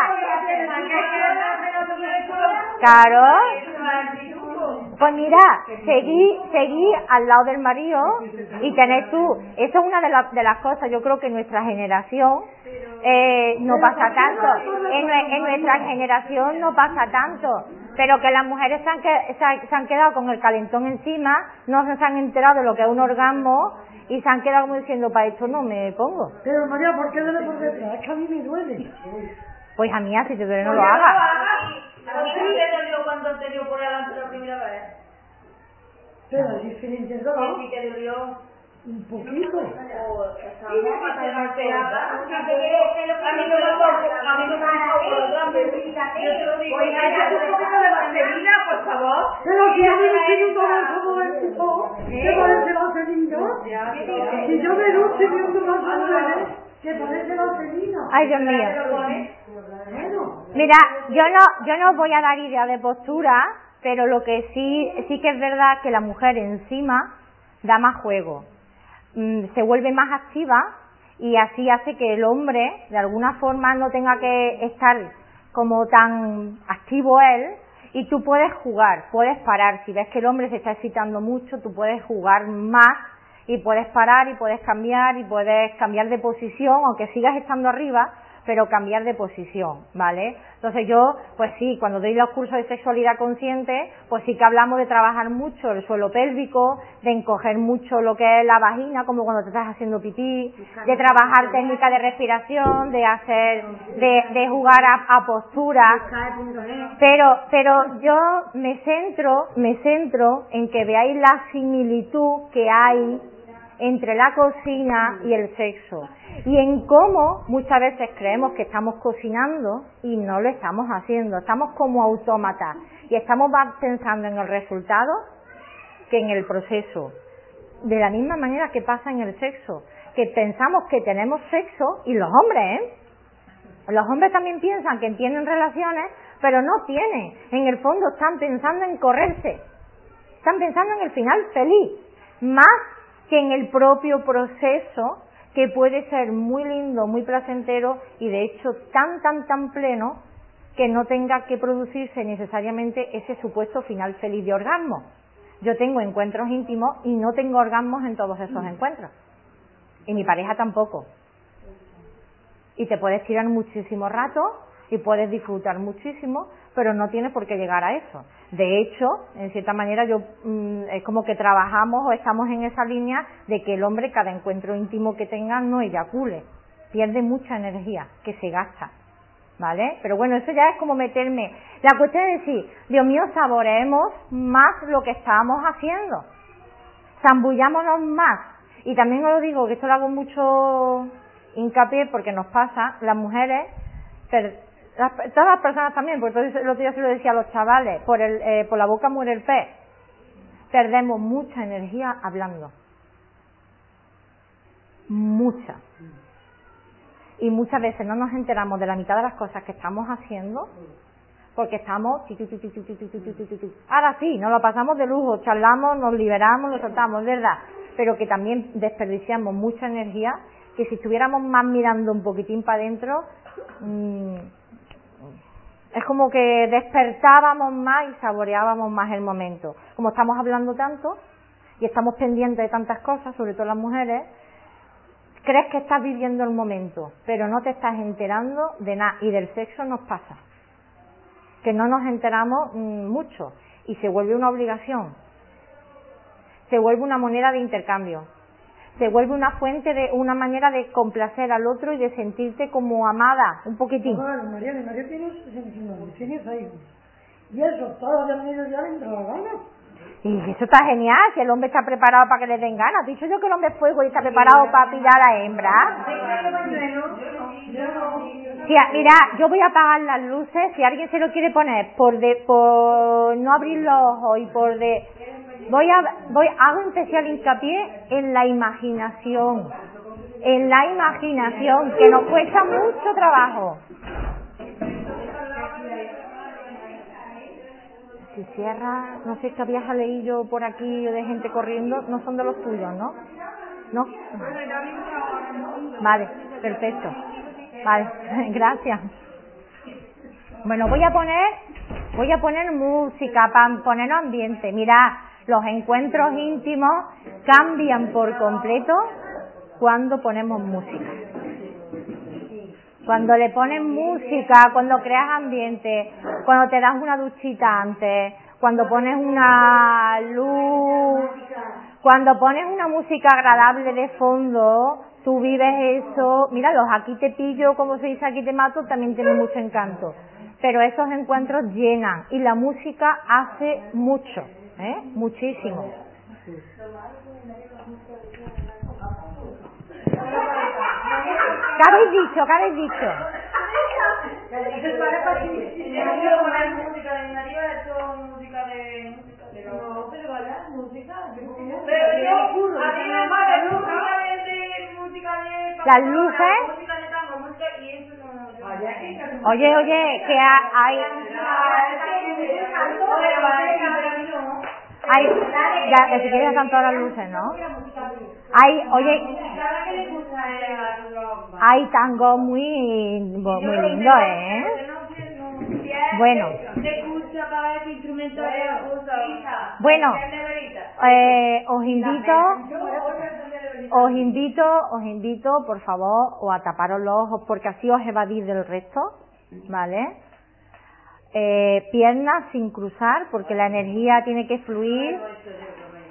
Claro. Pues mira, seguí, seguí al lado del marido y tenés tú, eso es una de, las de las cosas, yo creo que en nuestra generación eh, no pasa tanto, en, en, nuestra generación no pasa tanto, pero que las mujeres se han, que, se, han quedado con el calentón encima, no se han enterado de lo que es un orgasmo y se han quedado como diciendo, para esto no me pongo. Pero María, ¿por qué duele por detrás? Es que a mí me duele. Pues a mí, si te duele, no lo hagas. ¿A ti te dolió cuando te dio por delante la primera vez? Pero es. Un poquito. No me lo a mí no me lo Yo te un poquito por favor. Pero si a mí me tiene un dolor como el tipo, ¿qué parece vaselina? Si yo me me más dolor, que parece vaselina. Ay, Dios mío. Mira, yo no, yo no voy a dar idea de postura, pero lo que sí, sí que es verdad que la mujer encima da más juego, Mm, se vuelve más activa y así hace que el hombre de alguna forma no tenga que estar como tan activo él y tú puedes jugar, puedes parar. Si ves que el hombre se está excitando mucho, tú puedes jugar más y puedes parar y puedes cambiar y puedes cambiar de posición, aunque sigas estando arriba, pero cambiar de posición, ¿vale? Entonces yo, pues sí, cuando doy los cursos de sexualidad consciente, pues sí que hablamos de trabajar mucho el suelo pélvico, de encoger mucho lo que es la vagina, como cuando te estás haciendo pipí, de trabajar técnica de respiración, de hacer, de, de jugar a, a postura, pero, pero yo me centro, me centro en que veáis la similitud que hay entre la cocina y el sexo y en cómo muchas veces creemos que estamos cocinando y no lo estamos haciendo, estamos como autómatas y estamos más pensando en el resultado que en el proceso. De la misma manera que pasa en el sexo, que pensamos que tenemos sexo y los hombres, ¿eh? Los hombres también piensan que tienen relaciones, pero no tienen. En el fondo están pensando en correrse. Están pensando en el final feliz, más que en el propio proceso que puede ser muy lindo, muy placentero y de hecho tan, tan, tan pleno que no tenga que producirse necesariamente ese supuesto final feliz de orgasmo. Yo tengo encuentros íntimos y no tengo orgasmos en todos esos encuentros. Y mi pareja tampoco. Y te puedes tirar muchísimo rato y puedes disfrutar muchísimo, pero no tiene por qué llegar a eso. De hecho, en cierta manera, yo mm, es como que trabajamos o estamos en esa línea de que el hombre cada encuentro íntimo que tenga no eyacule, pierde mucha energía que se gasta, ¿vale? Pero bueno, eso ya es como meterme. La cuestión es decir, Dios mío, saboreemos más lo que estábamos haciendo, zambullámonos más. Y también os lo digo, que esto lo hago mucho hincapié porque nos pasa, las mujeres todas las personas también, porque el otro día se lo decía a los chavales, por, el, eh, por la boca muere el pez. Perdemos mucha energía hablando. Mucha. Y muchas veces no nos enteramos de la mitad de las cosas que estamos haciendo porque estamos... Ahora sí, nos lo pasamos de lujo, charlamos, nos liberamos, nos soltamos, ¿verdad? Pero que también desperdiciamos mucha energía, que si estuviéramos más mirando un poquitín para adentro, mmm, es como que despertábamos más y saboreábamos más el momento. Como estamos hablando tanto y estamos pendientes de tantas cosas, sobre todo las mujeres, crees que estás viviendo el momento, pero no te estás enterando de nada. Y del sexo nos pasa, que no nos enteramos mm, mucho y se vuelve una obligación, se vuelve una moneda de intercambio se vuelve una fuente de una manera de complacer al otro y de sentirte como amada un poquitín. Bueno, María, María tiene 69, tiene hijos. Y eso, todos los ya le entra la gana. Y eso está genial, si el hombre está preparado para que le den ganas. Dicho yo que el hombre fuego y está preparado para pillar a la hembra. mira, yo voy a apagar las luces, si alguien se lo quiere poner por de, por no abrir los ojos y por de voy a voy hago especial hincapié en la imaginación en la imaginación que nos cuesta mucho trabajo. Si cierra no sé qué habías leído por aquí de gente corriendo no son de los tuyos no no vale perfecto. Vale <laughs> gracias. Bueno voy a poner voy a poner música para poner ambiente. Mira los encuentros íntimos cambian por completo cuando ponemos música. Cuando le pones música, cuando creas ambiente, cuando te das una duchita antes, cuando pones una luz, cuando pones una música agradable de fondo, tú vives eso. Mira, los aquí te pillo, como se dice aquí te mato, también tiene mucho encanto. Pero esos encuentros llenan y la música hace mucho. ¿Eh? Muchísimo. ¿Qué habéis dicho? ¿Qué habéis dicho? Las luces. Oye, oye, que hay hay, ya, si quieres todas las luces, ¿no? Hay, oye, hay tango muy, muy lindo, ¿eh? Bueno. Bueno, eh, os invito, os invito, os invito, por favor, o a taparos los ojos porque así os evadís del resto, ¿vale? Eh, piernas sin cruzar porque la energía tiene que fluir.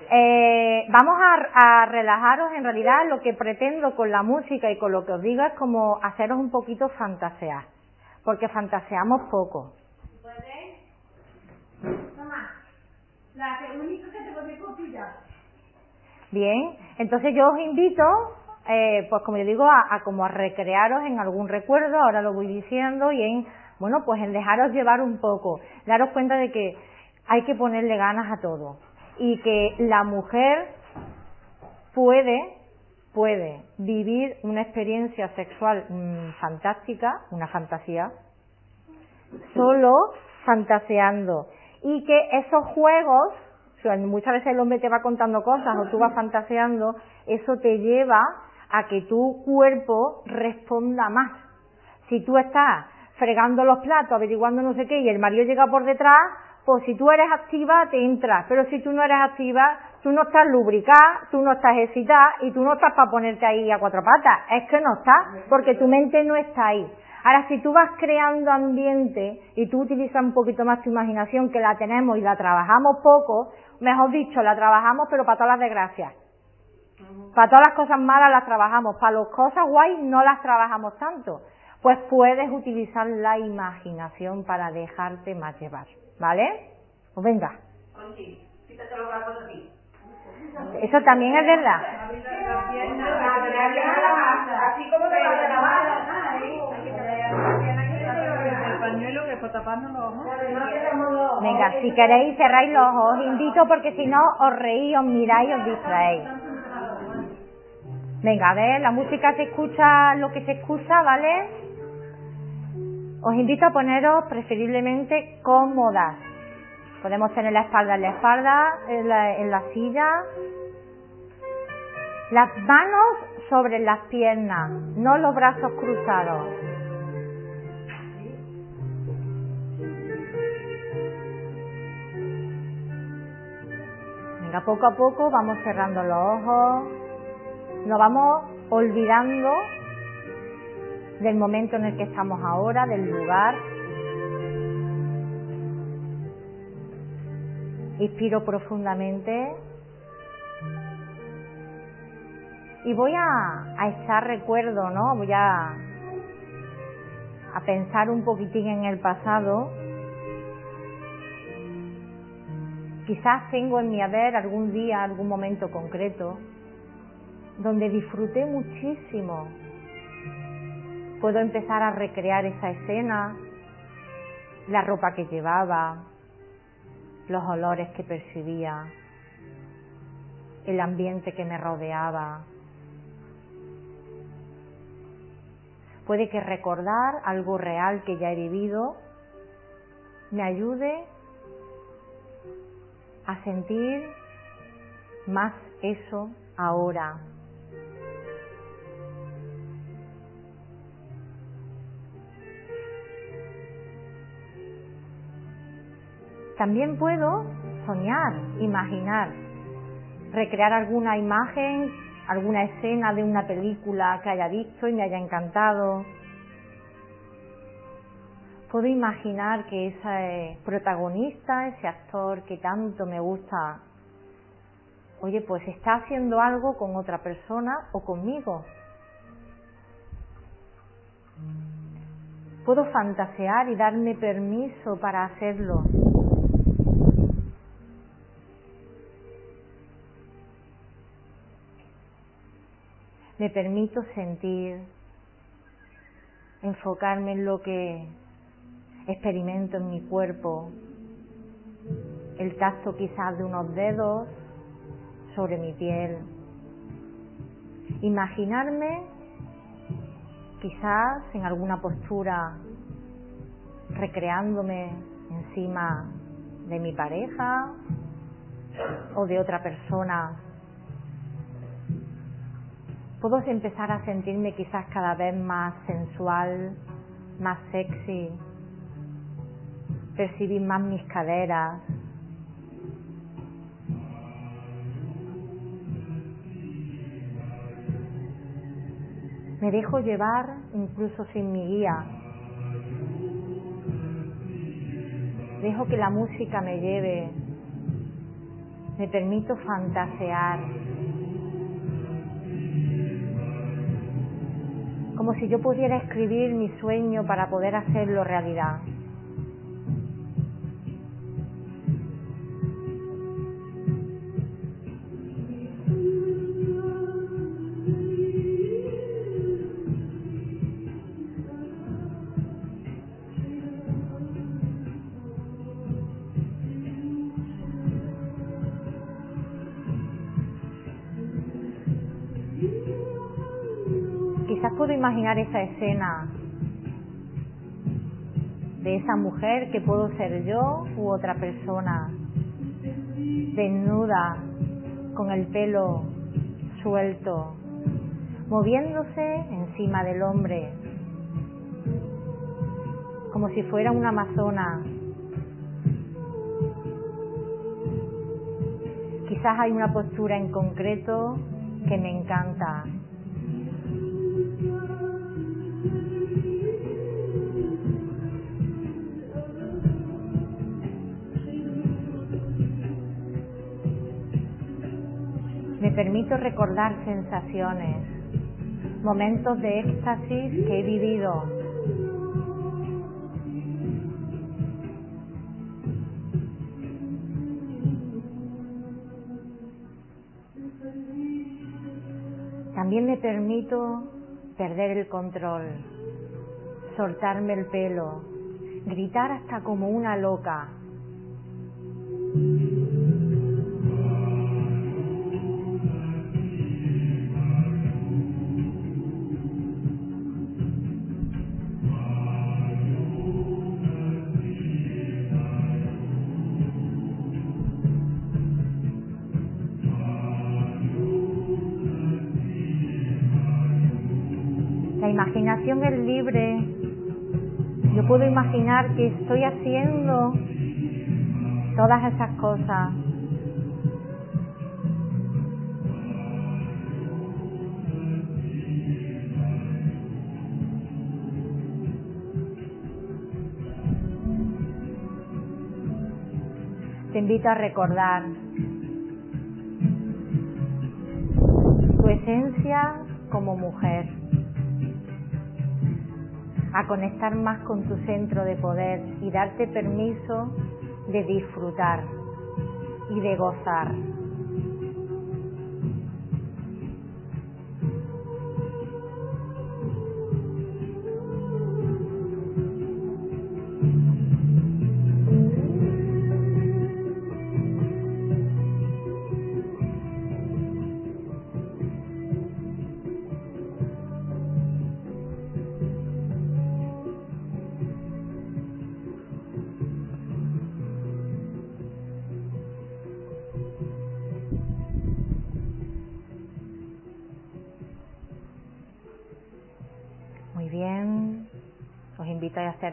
Eh, vamos a, a, relajaros, en realidad lo que pretendo con la música y con lo que os digo es como haceros un poquito fantasear, porque fantaseamos poco. Bien, entonces yo os invito, eh, pues como yo digo, a, a como a recrearos en algún recuerdo, ahora lo voy diciendo, y en bueno, pues en dejaros llevar un poco, daros cuenta de que hay que ponerle ganas a todo y que la mujer puede, puede vivir una experiencia sexual mm, fantástica, una fantasía, solo fantaseando y que esos juegos, muchas veces el hombre te va contando cosas o tú vas fantaseando, eso te lleva a que tu cuerpo responda más. Si tú estás fregando los platos, averiguando no sé qué, y el marido llega por detrás, pues si tú eres activa, te entras, pero si tú no eres activa, tú no estás lubricada, tú no estás excitada y tú no estás para ponerte ahí a cuatro patas, es que no estás, porque tu mente no está ahí. Ahora, si tú vas creando ambiente y tú utilizas un poquito más tu imaginación, que la tenemos y la trabajamos poco, mejor dicho, la trabajamos pero para todas las desgracias. Para todas las cosas malas las trabajamos, para las cosas guay no las trabajamos tanto pues puedes utilizar la imaginación para dejarte más llevar, ¿vale? Pues venga. Eso también es verdad. Venga, si queréis cerráis los ojos, os invito porque si no os reís, os miráis, os distraéis. Venga, a ver, la música se escucha lo que se escucha, ¿vale? Os invito a poneros preferiblemente cómodas. Podemos tener la espalda en la espalda, en la, silla. Las manos sobre las piernas, no los brazos cruzados. Venga, poco a poco vamos cerrando los ojos, nos vamos olvidando del momento en el que estamos ahora, del lugar. Inspiro profundamente y voy a, a echar recuerdo, ¿no? Voy a, a pensar un poquitín en el pasado. Quizás tengo en mi haber algún día, algún momento concreto, donde disfruté muchísimo Puedo empezar a recrear esa escena, la ropa que llevaba, los olores que percibía, el ambiente que me rodeaba. Puede que recordar algo real que ya he vivido me ayude a sentir más eso ahora, También puedo soñar, imaginar, recrear alguna imagen, alguna escena de una película que haya visto y me haya encantado. Puedo imaginar que ese protagonista, ese actor que tanto me gusta, oye, pues está haciendo algo con otra persona o conmigo. Puedo fantasear y darme permiso para hacerlo. Me permito sentir, enfocarme en lo que experimento en mi cuerpo, el tacto quizás de unos dedos sobre mi piel, imaginarme quizás en alguna postura recreándome encima de mi pareja o de otra persona puedo empezar a sentirme quizás cada vez más sensual, más sexy, percibir más mis caderas. Me dejo llevar incluso sin mi guía. Dejo que la música me lleve. Me permito fantasear. Como si yo pudiera escribir mi sueño para poder hacerlo realidad. Esa escena de esa mujer que puedo ser yo u otra persona, desnuda, con el pelo suelto, moviéndose encima del hombre, como si fuera una amazona. Quizás hay una postura en concreto que me encanta, permito recordar sensaciones, momentos de éxtasis que he vivido. También me permito perder el control, soltarme el pelo, gritar hasta como una loca, que estoy haciendo todas esas cosas. Te invito a recordar tu esencia como mujer, a conectar más con tu centro de poder y darte permiso de disfrutar y de gozar.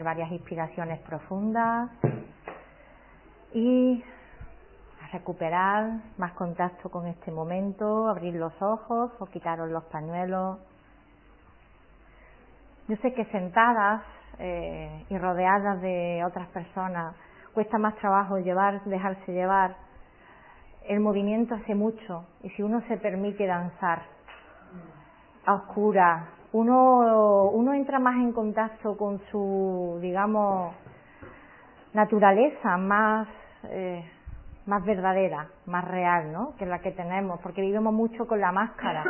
Varias inspiraciones profundas y recuperar más contacto con este momento, abrir los ojos o quitaros los pañuelos. Yo sé que sentadas eh, y rodeadas de otras personas cuesta más trabajo llevar, dejarse llevar. El movimiento hace mucho y si uno se permite danzar a oscuras, uno, uno entra más en contacto con su, digamos, naturaleza más, eh, más verdadera, más real, ¿no? Que la que tenemos, porque vivimos mucho con la máscara.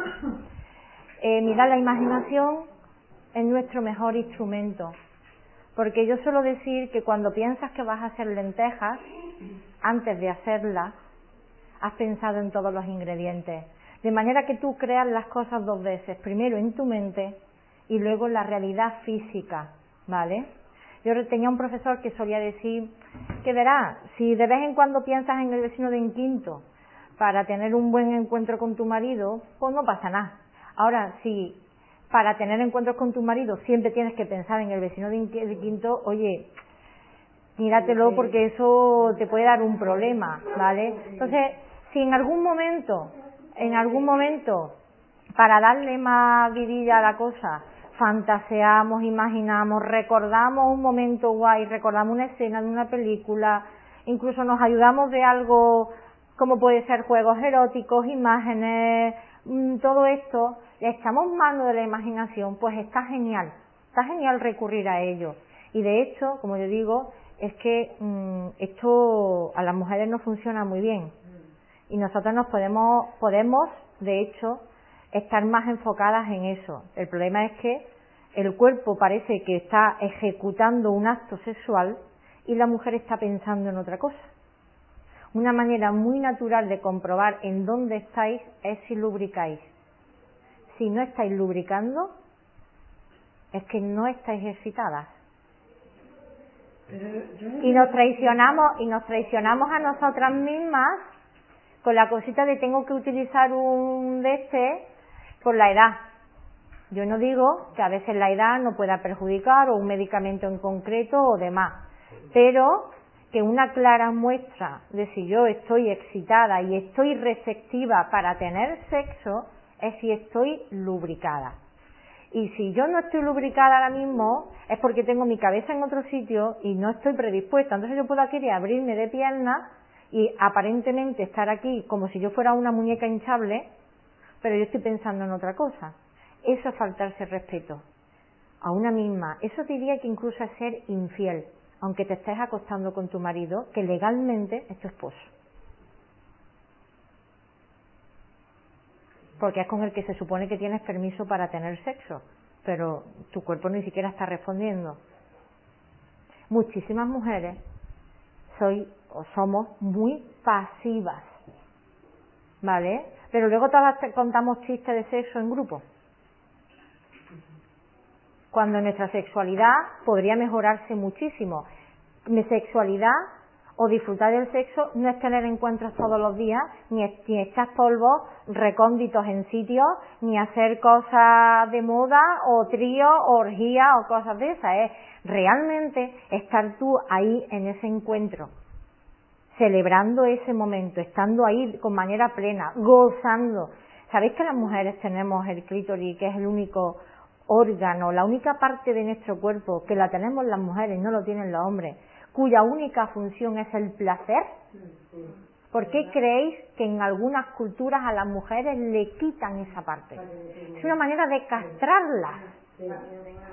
Eh, mira, la imaginación es nuestro mejor instrumento, porque yo suelo decir que cuando piensas que vas a hacer lentejas, antes de hacerlas, has pensado en todos los ingredientes. De manera que tú creas las cosas dos veces, primero en tu mente y luego en la realidad física, ¿vale? Yo tenía un profesor que solía decir que verá, si de vez en cuando piensas en el vecino de en quinto para tener un buen encuentro con tu marido, pues no pasa nada. Ahora, si para tener encuentros con tu marido siempre tienes que pensar en el vecino de quinto, oye, míratelo porque eso te puede dar un problema, ¿vale? Entonces, si en algún momento en algún momento, para darle más vidilla a la cosa, fantaseamos, imaginamos, recordamos un momento guay, recordamos una escena de una película, incluso nos ayudamos de algo como puede ser juegos eróticos, imágenes, mm, todo esto, le echamos mano de la imaginación, pues está genial, está genial recurrir a ello. Y de hecho, como yo digo, es que mm, esto a las mujeres no funciona muy bien y nosotros nos podemos, podemos, de hecho, estar más enfocadas en eso. El problema es que el cuerpo parece que está ejecutando un acto sexual y la mujer está pensando en otra cosa. Una manera muy natural de comprobar en dónde estáis es si lubricáis. Si no estáis lubricando, es que no estáis excitadas. Y nos traicionamos, y nos traicionamos a nosotras mismas con la cosita de tengo que utilizar un de este por la edad. Yo no digo que a veces la edad no pueda perjudicar o un medicamento en concreto o demás, pero que una clara muestra de si yo estoy excitada y estoy receptiva para tener sexo es si estoy lubricada. Y si yo no estoy lubricada ahora mismo es porque tengo mi cabeza en otro sitio y no estoy predispuesta. Entonces yo puedo aquí abrirme de piernas y aparentemente estar aquí como si yo fuera una muñeca hinchable, pero yo estoy pensando en otra cosa. Eso es faltarse respeto a una misma. Eso diría que incluso es ser infiel, aunque te estés acostando con tu marido, que legalmente es tu esposo. Porque es con el que se supone que tienes permiso para tener sexo, pero tu cuerpo ni siquiera está respondiendo. Muchísimas mujeres soy somos muy pasivas, ¿vale? Pero luego todas contamos chistes de sexo en grupo. Cuando nuestra sexualidad podría mejorarse muchísimo. Mi sexualidad o disfrutar del sexo no es tener encuentros todos los días, ni, ni echar polvos recónditos en sitios, ni hacer cosas de moda, o trío, o orgía, o cosas de esas. Es realmente estar tú ahí en ese encuentro, celebrando ese momento, estando ahí con manera plena, gozando. ¿Sabéis que las mujeres tenemos el clítoris, que es el único órgano, la única parte de nuestro cuerpo que la tenemos las mujeres, no lo tienen los hombres? cuya única función es el placer? ¿Por qué creéis que en algunas culturas a las mujeres le quitan esa parte? Es una manera de castrarlas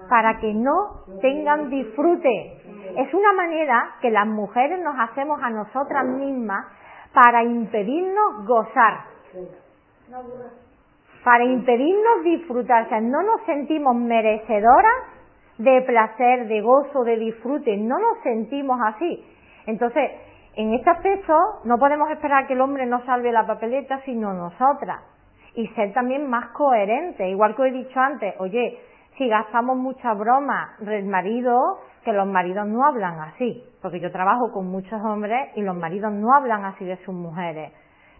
para que no tengan disfrute. Es una manera que las mujeres nos hacemos a nosotras mismas para impedirnos gozar, para impedirnos disfrutar. O sea, no nos sentimos merecedoras de placer, de gozo, de disfrute. No nos sentimos así. Entonces, en este aspecto no podemos esperar que el hombre nos salve la papeleta, sino nosotras. Y ser también más coherentes. Igual que he dicho antes, oye, si gastamos mucha broma el marido, que los maridos no hablan así. Porque yo trabajo con muchos hombres y los maridos no hablan así de sus mujeres.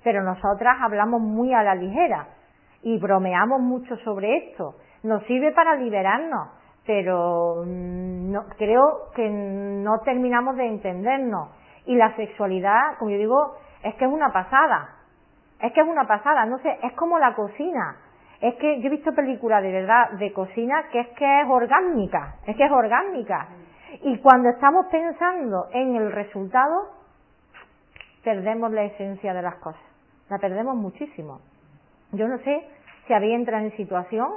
Pero nosotras hablamos muy a la ligera y bromeamos mucho sobre esto. Nos sirve para liberarnos pero no, creo que no terminamos de entendernos. Y la sexualidad, como yo digo, es que es una pasada. Es que es una pasada, no sé, es como la cocina. Es que yo he visto películas de verdad de cocina que es que es orgánica, es que es orgánica. Y cuando estamos pensando en el resultado, perdemos la esencia de las cosas. La perdemos muchísimo. Yo no sé si había entrado en situación,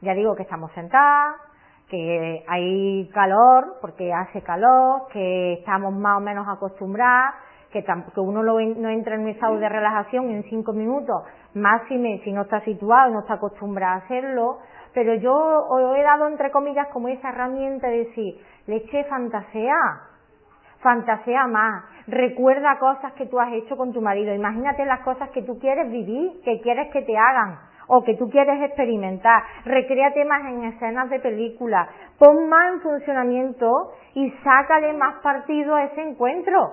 ya digo que estamos sentadas, que hay calor, porque hace calor, que estamos más o menos acostumbrados, que, que uno no entra en un estado de relajación en cinco minutos, máxime si no está situado no está acostumbrado a hacerlo, pero yo he dado entre comillas como esa herramienta de decir, leche fantasea, fantasea más, recuerda cosas que tú has hecho con tu marido, imagínate las cosas que tú quieres vivir, que quieres que te hagan, o que tú quieres experimentar, recrea temas en escenas de película, pon más en funcionamiento y sácale más partido a ese encuentro.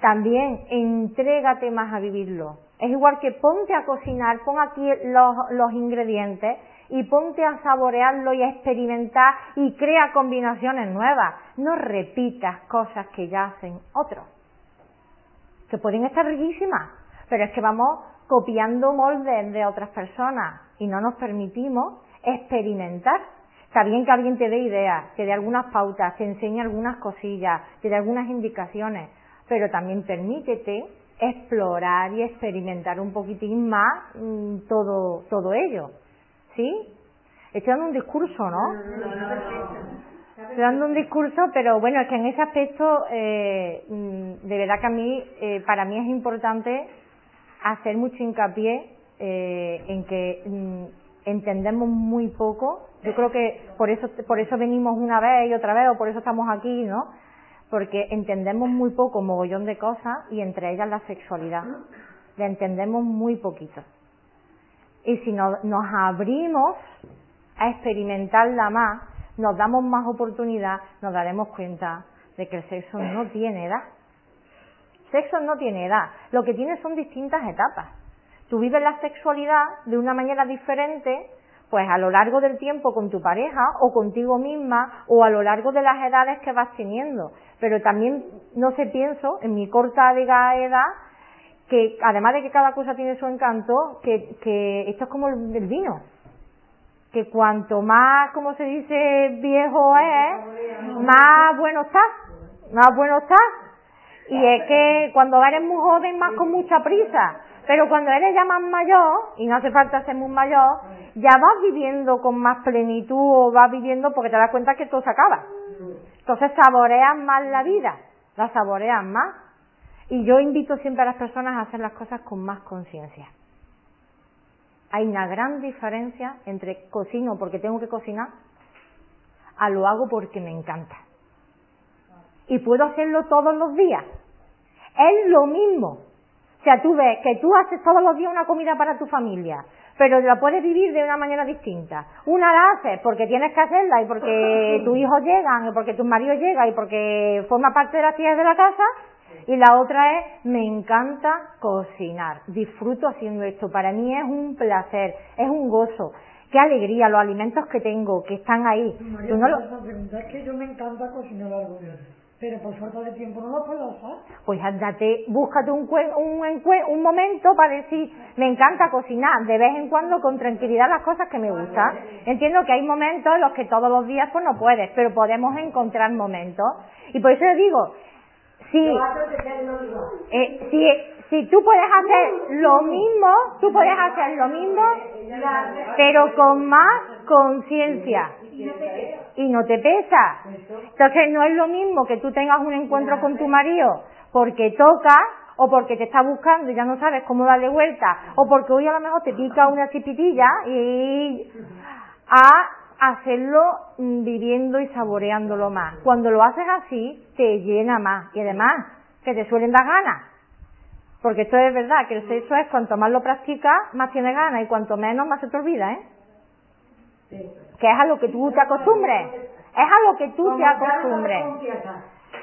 También entrégate más a vivirlo. Es igual que ponte a cocinar, pon aquí los, los ingredientes y ponte a saborearlo y a experimentar y crea combinaciones nuevas. No repitas cosas que ya hacen otros, que pueden estar riquísimas, pero es que vamos copiando moldes de otras personas y no nos permitimos experimentar. Está bien que alguien te dé ideas, te dé algunas pautas, te enseñe algunas cosillas, te dé algunas indicaciones, pero también permítete explorar y experimentar un poquitín más mm, todo, todo ello. ¿Sí? Estoy dando un discurso, ¿no? Estoy dando un discurso, pero bueno, es que en ese aspecto, eh, mm, de verdad que a mí, eh, para mí es importante hacer mucho hincapié eh, en que mm, entendemos muy poco. Yo creo que por eso, por eso venimos una vez y otra vez, o por eso estamos aquí, ¿no? Porque entendemos muy poco, mogollón de cosas, y entre ellas la sexualidad. La entendemos muy poquito. Y si nos abrimos a experimentarla más, nos damos más oportunidad, nos daremos cuenta de que el sexo no tiene edad. Sexo no tiene edad, lo que tiene son distintas etapas. Tú vives la sexualidad de una manera diferente, pues a lo largo del tiempo con tu pareja o contigo misma o a lo largo de las edades que vas teniendo. Pero también no sé, pienso, en mi corta edad, que además de que cada cosa tiene su encanto, que, que esto es como el, vino. Que cuanto más, como se dice, viejo es, más bueno está. Más bueno está y es que cuando eres muy joven más con mucha prisa, pero cuando eres ya más mayor, y no hace falta ser muy mayor, ya vas viviendo con más plenitud o vas viviendo porque te das cuenta que todo se acaba. Entonces saboreas más la vida, la saboreas más. Y yo invito siempre a las personas a hacer las cosas con más conciencia. Hay una gran diferencia entre cocino porque tengo que cocinar a lo hago porque me encanta. Y puedo hacerlo todos los días. Es lo mismo. O sea, tú ves que tú haces todos los días una comida para tu familia, pero la puedes vivir de una manera distinta. Una la haces porque tienes que hacerla y porque <laughs> tus hijos llegan, y porque tu marido llega y porque forma parte de las actividades de la casa, Y la otra es, me encanta cocinar, disfruto haciendo esto, para mí es un placer, es un gozo. Qué alegría, los alimentos que tengo, que están ahí. María, Tú no lo- es que yo me encanta cocinar algo, pero por falta de tiempo no lo puedo hacer. Pues ándate, búscate un, un, un momento para decir, me encanta cocinar, de vez en cuando con tranquilidad las cosas que me gustan. Entiendo que hay momentos en los que todos los días pues no puedes, pero podemos encontrar momentos. Y por eso le digo, si, eh, si, si tú puedes hacer lo mismo, tú puedes hacer lo mismo, pero con más conciencia. Y no te pesa. Entonces no es lo mismo que tú tengas un encuentro con tu marido porque toca o porque te está buscando y ya no sabes cómo darle vuelta o porque hoy a lo mejor te pica una cipitilla y a hacerlo viviendo y saboreándolo más. Cuando lo haces así, te llena más y además que te suelen dar ganas. Porque esto es verdad, que el sexo es cuanto más lo practicas, más tienes ganas y cuanto menos, más se te olvida, ¿eh? Que es a lo que tú te acostumbres. Es a lo que tú te acostumbres.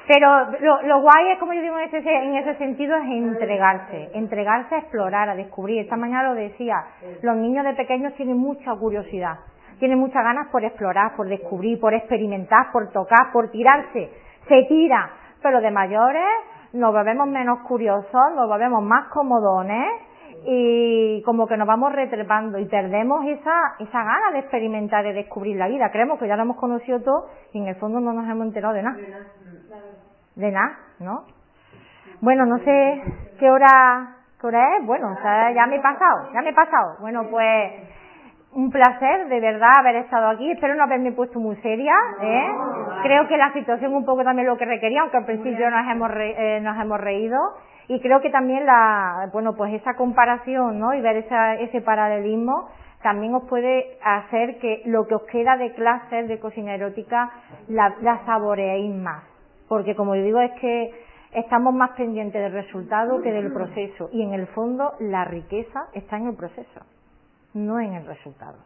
Pero lo, lo guay es, como yo digo en ese, en ese sentido, es entregarse. Entregarse a explorar, a descubrir. Esta mañana lo decía, los niños de pequeños tienen mucha curiosidad. Tienen muchas ganas por explorar, por descubrir, por experimentar, por tocar, por tirarse. Se tira. Pero de mayores nos volvemos menos curiosos, nos volvemos más comodones y como que nos vamos retrepando y perdemos esa, esa gana de experimentar, de descubrir la vida. Creemos que ya lo hemos conocido todo y en el fondo no nos hemos enterado de nada. De nada, ¿no? Bueno, no sé qué hora, qué hora es. Bueno, o sea, ya me he pasado, ya me he pasado. Bueno, pues un placer de verdad haber estado aquí. Espero no haberme puesto muy seria. ¿eh? Creo que la situación un poco también lo que requería, aunque al principio nos hemos, re- eh, nos hemos reído. Y creo que también la, bueno, pues esa comparación, ¿no? Y ver esa, ese paralelismo también os puede hacer que lo que os queda de clases de cocina erótica la, la saboreéis más. Porque como yo digo, es que estamos más pendientes del resultado que del proceso. Y en el fondo la riqueza está en el proceso, no en el resultado.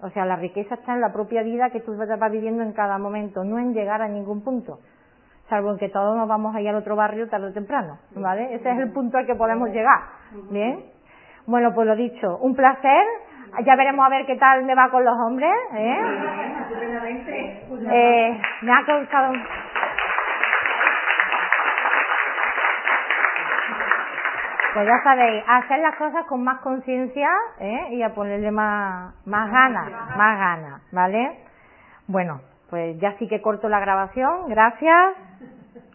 O sea, la riqueza está en la propia vida que tú vas viviendo en cada momento, no en llegar a ningún punto. Salvo en que todos nos vamos a ir al otro barrio tarde o temprano, ¿vale? Ese es el punto al que podemos llegar, ¿bien? Bueno, pues lo dicho, un placer. Ya veremos a ver qué tal me va con los hombres, ¿eh? <laughs> Eh, me ha causado... Pues ya sabéis, a hacer las cosas con más conciencia ¿eh? y a ponerle más, más ganas, más ganas, ¿vale? Bueno, pues ya sí que corto la grabación, gracias.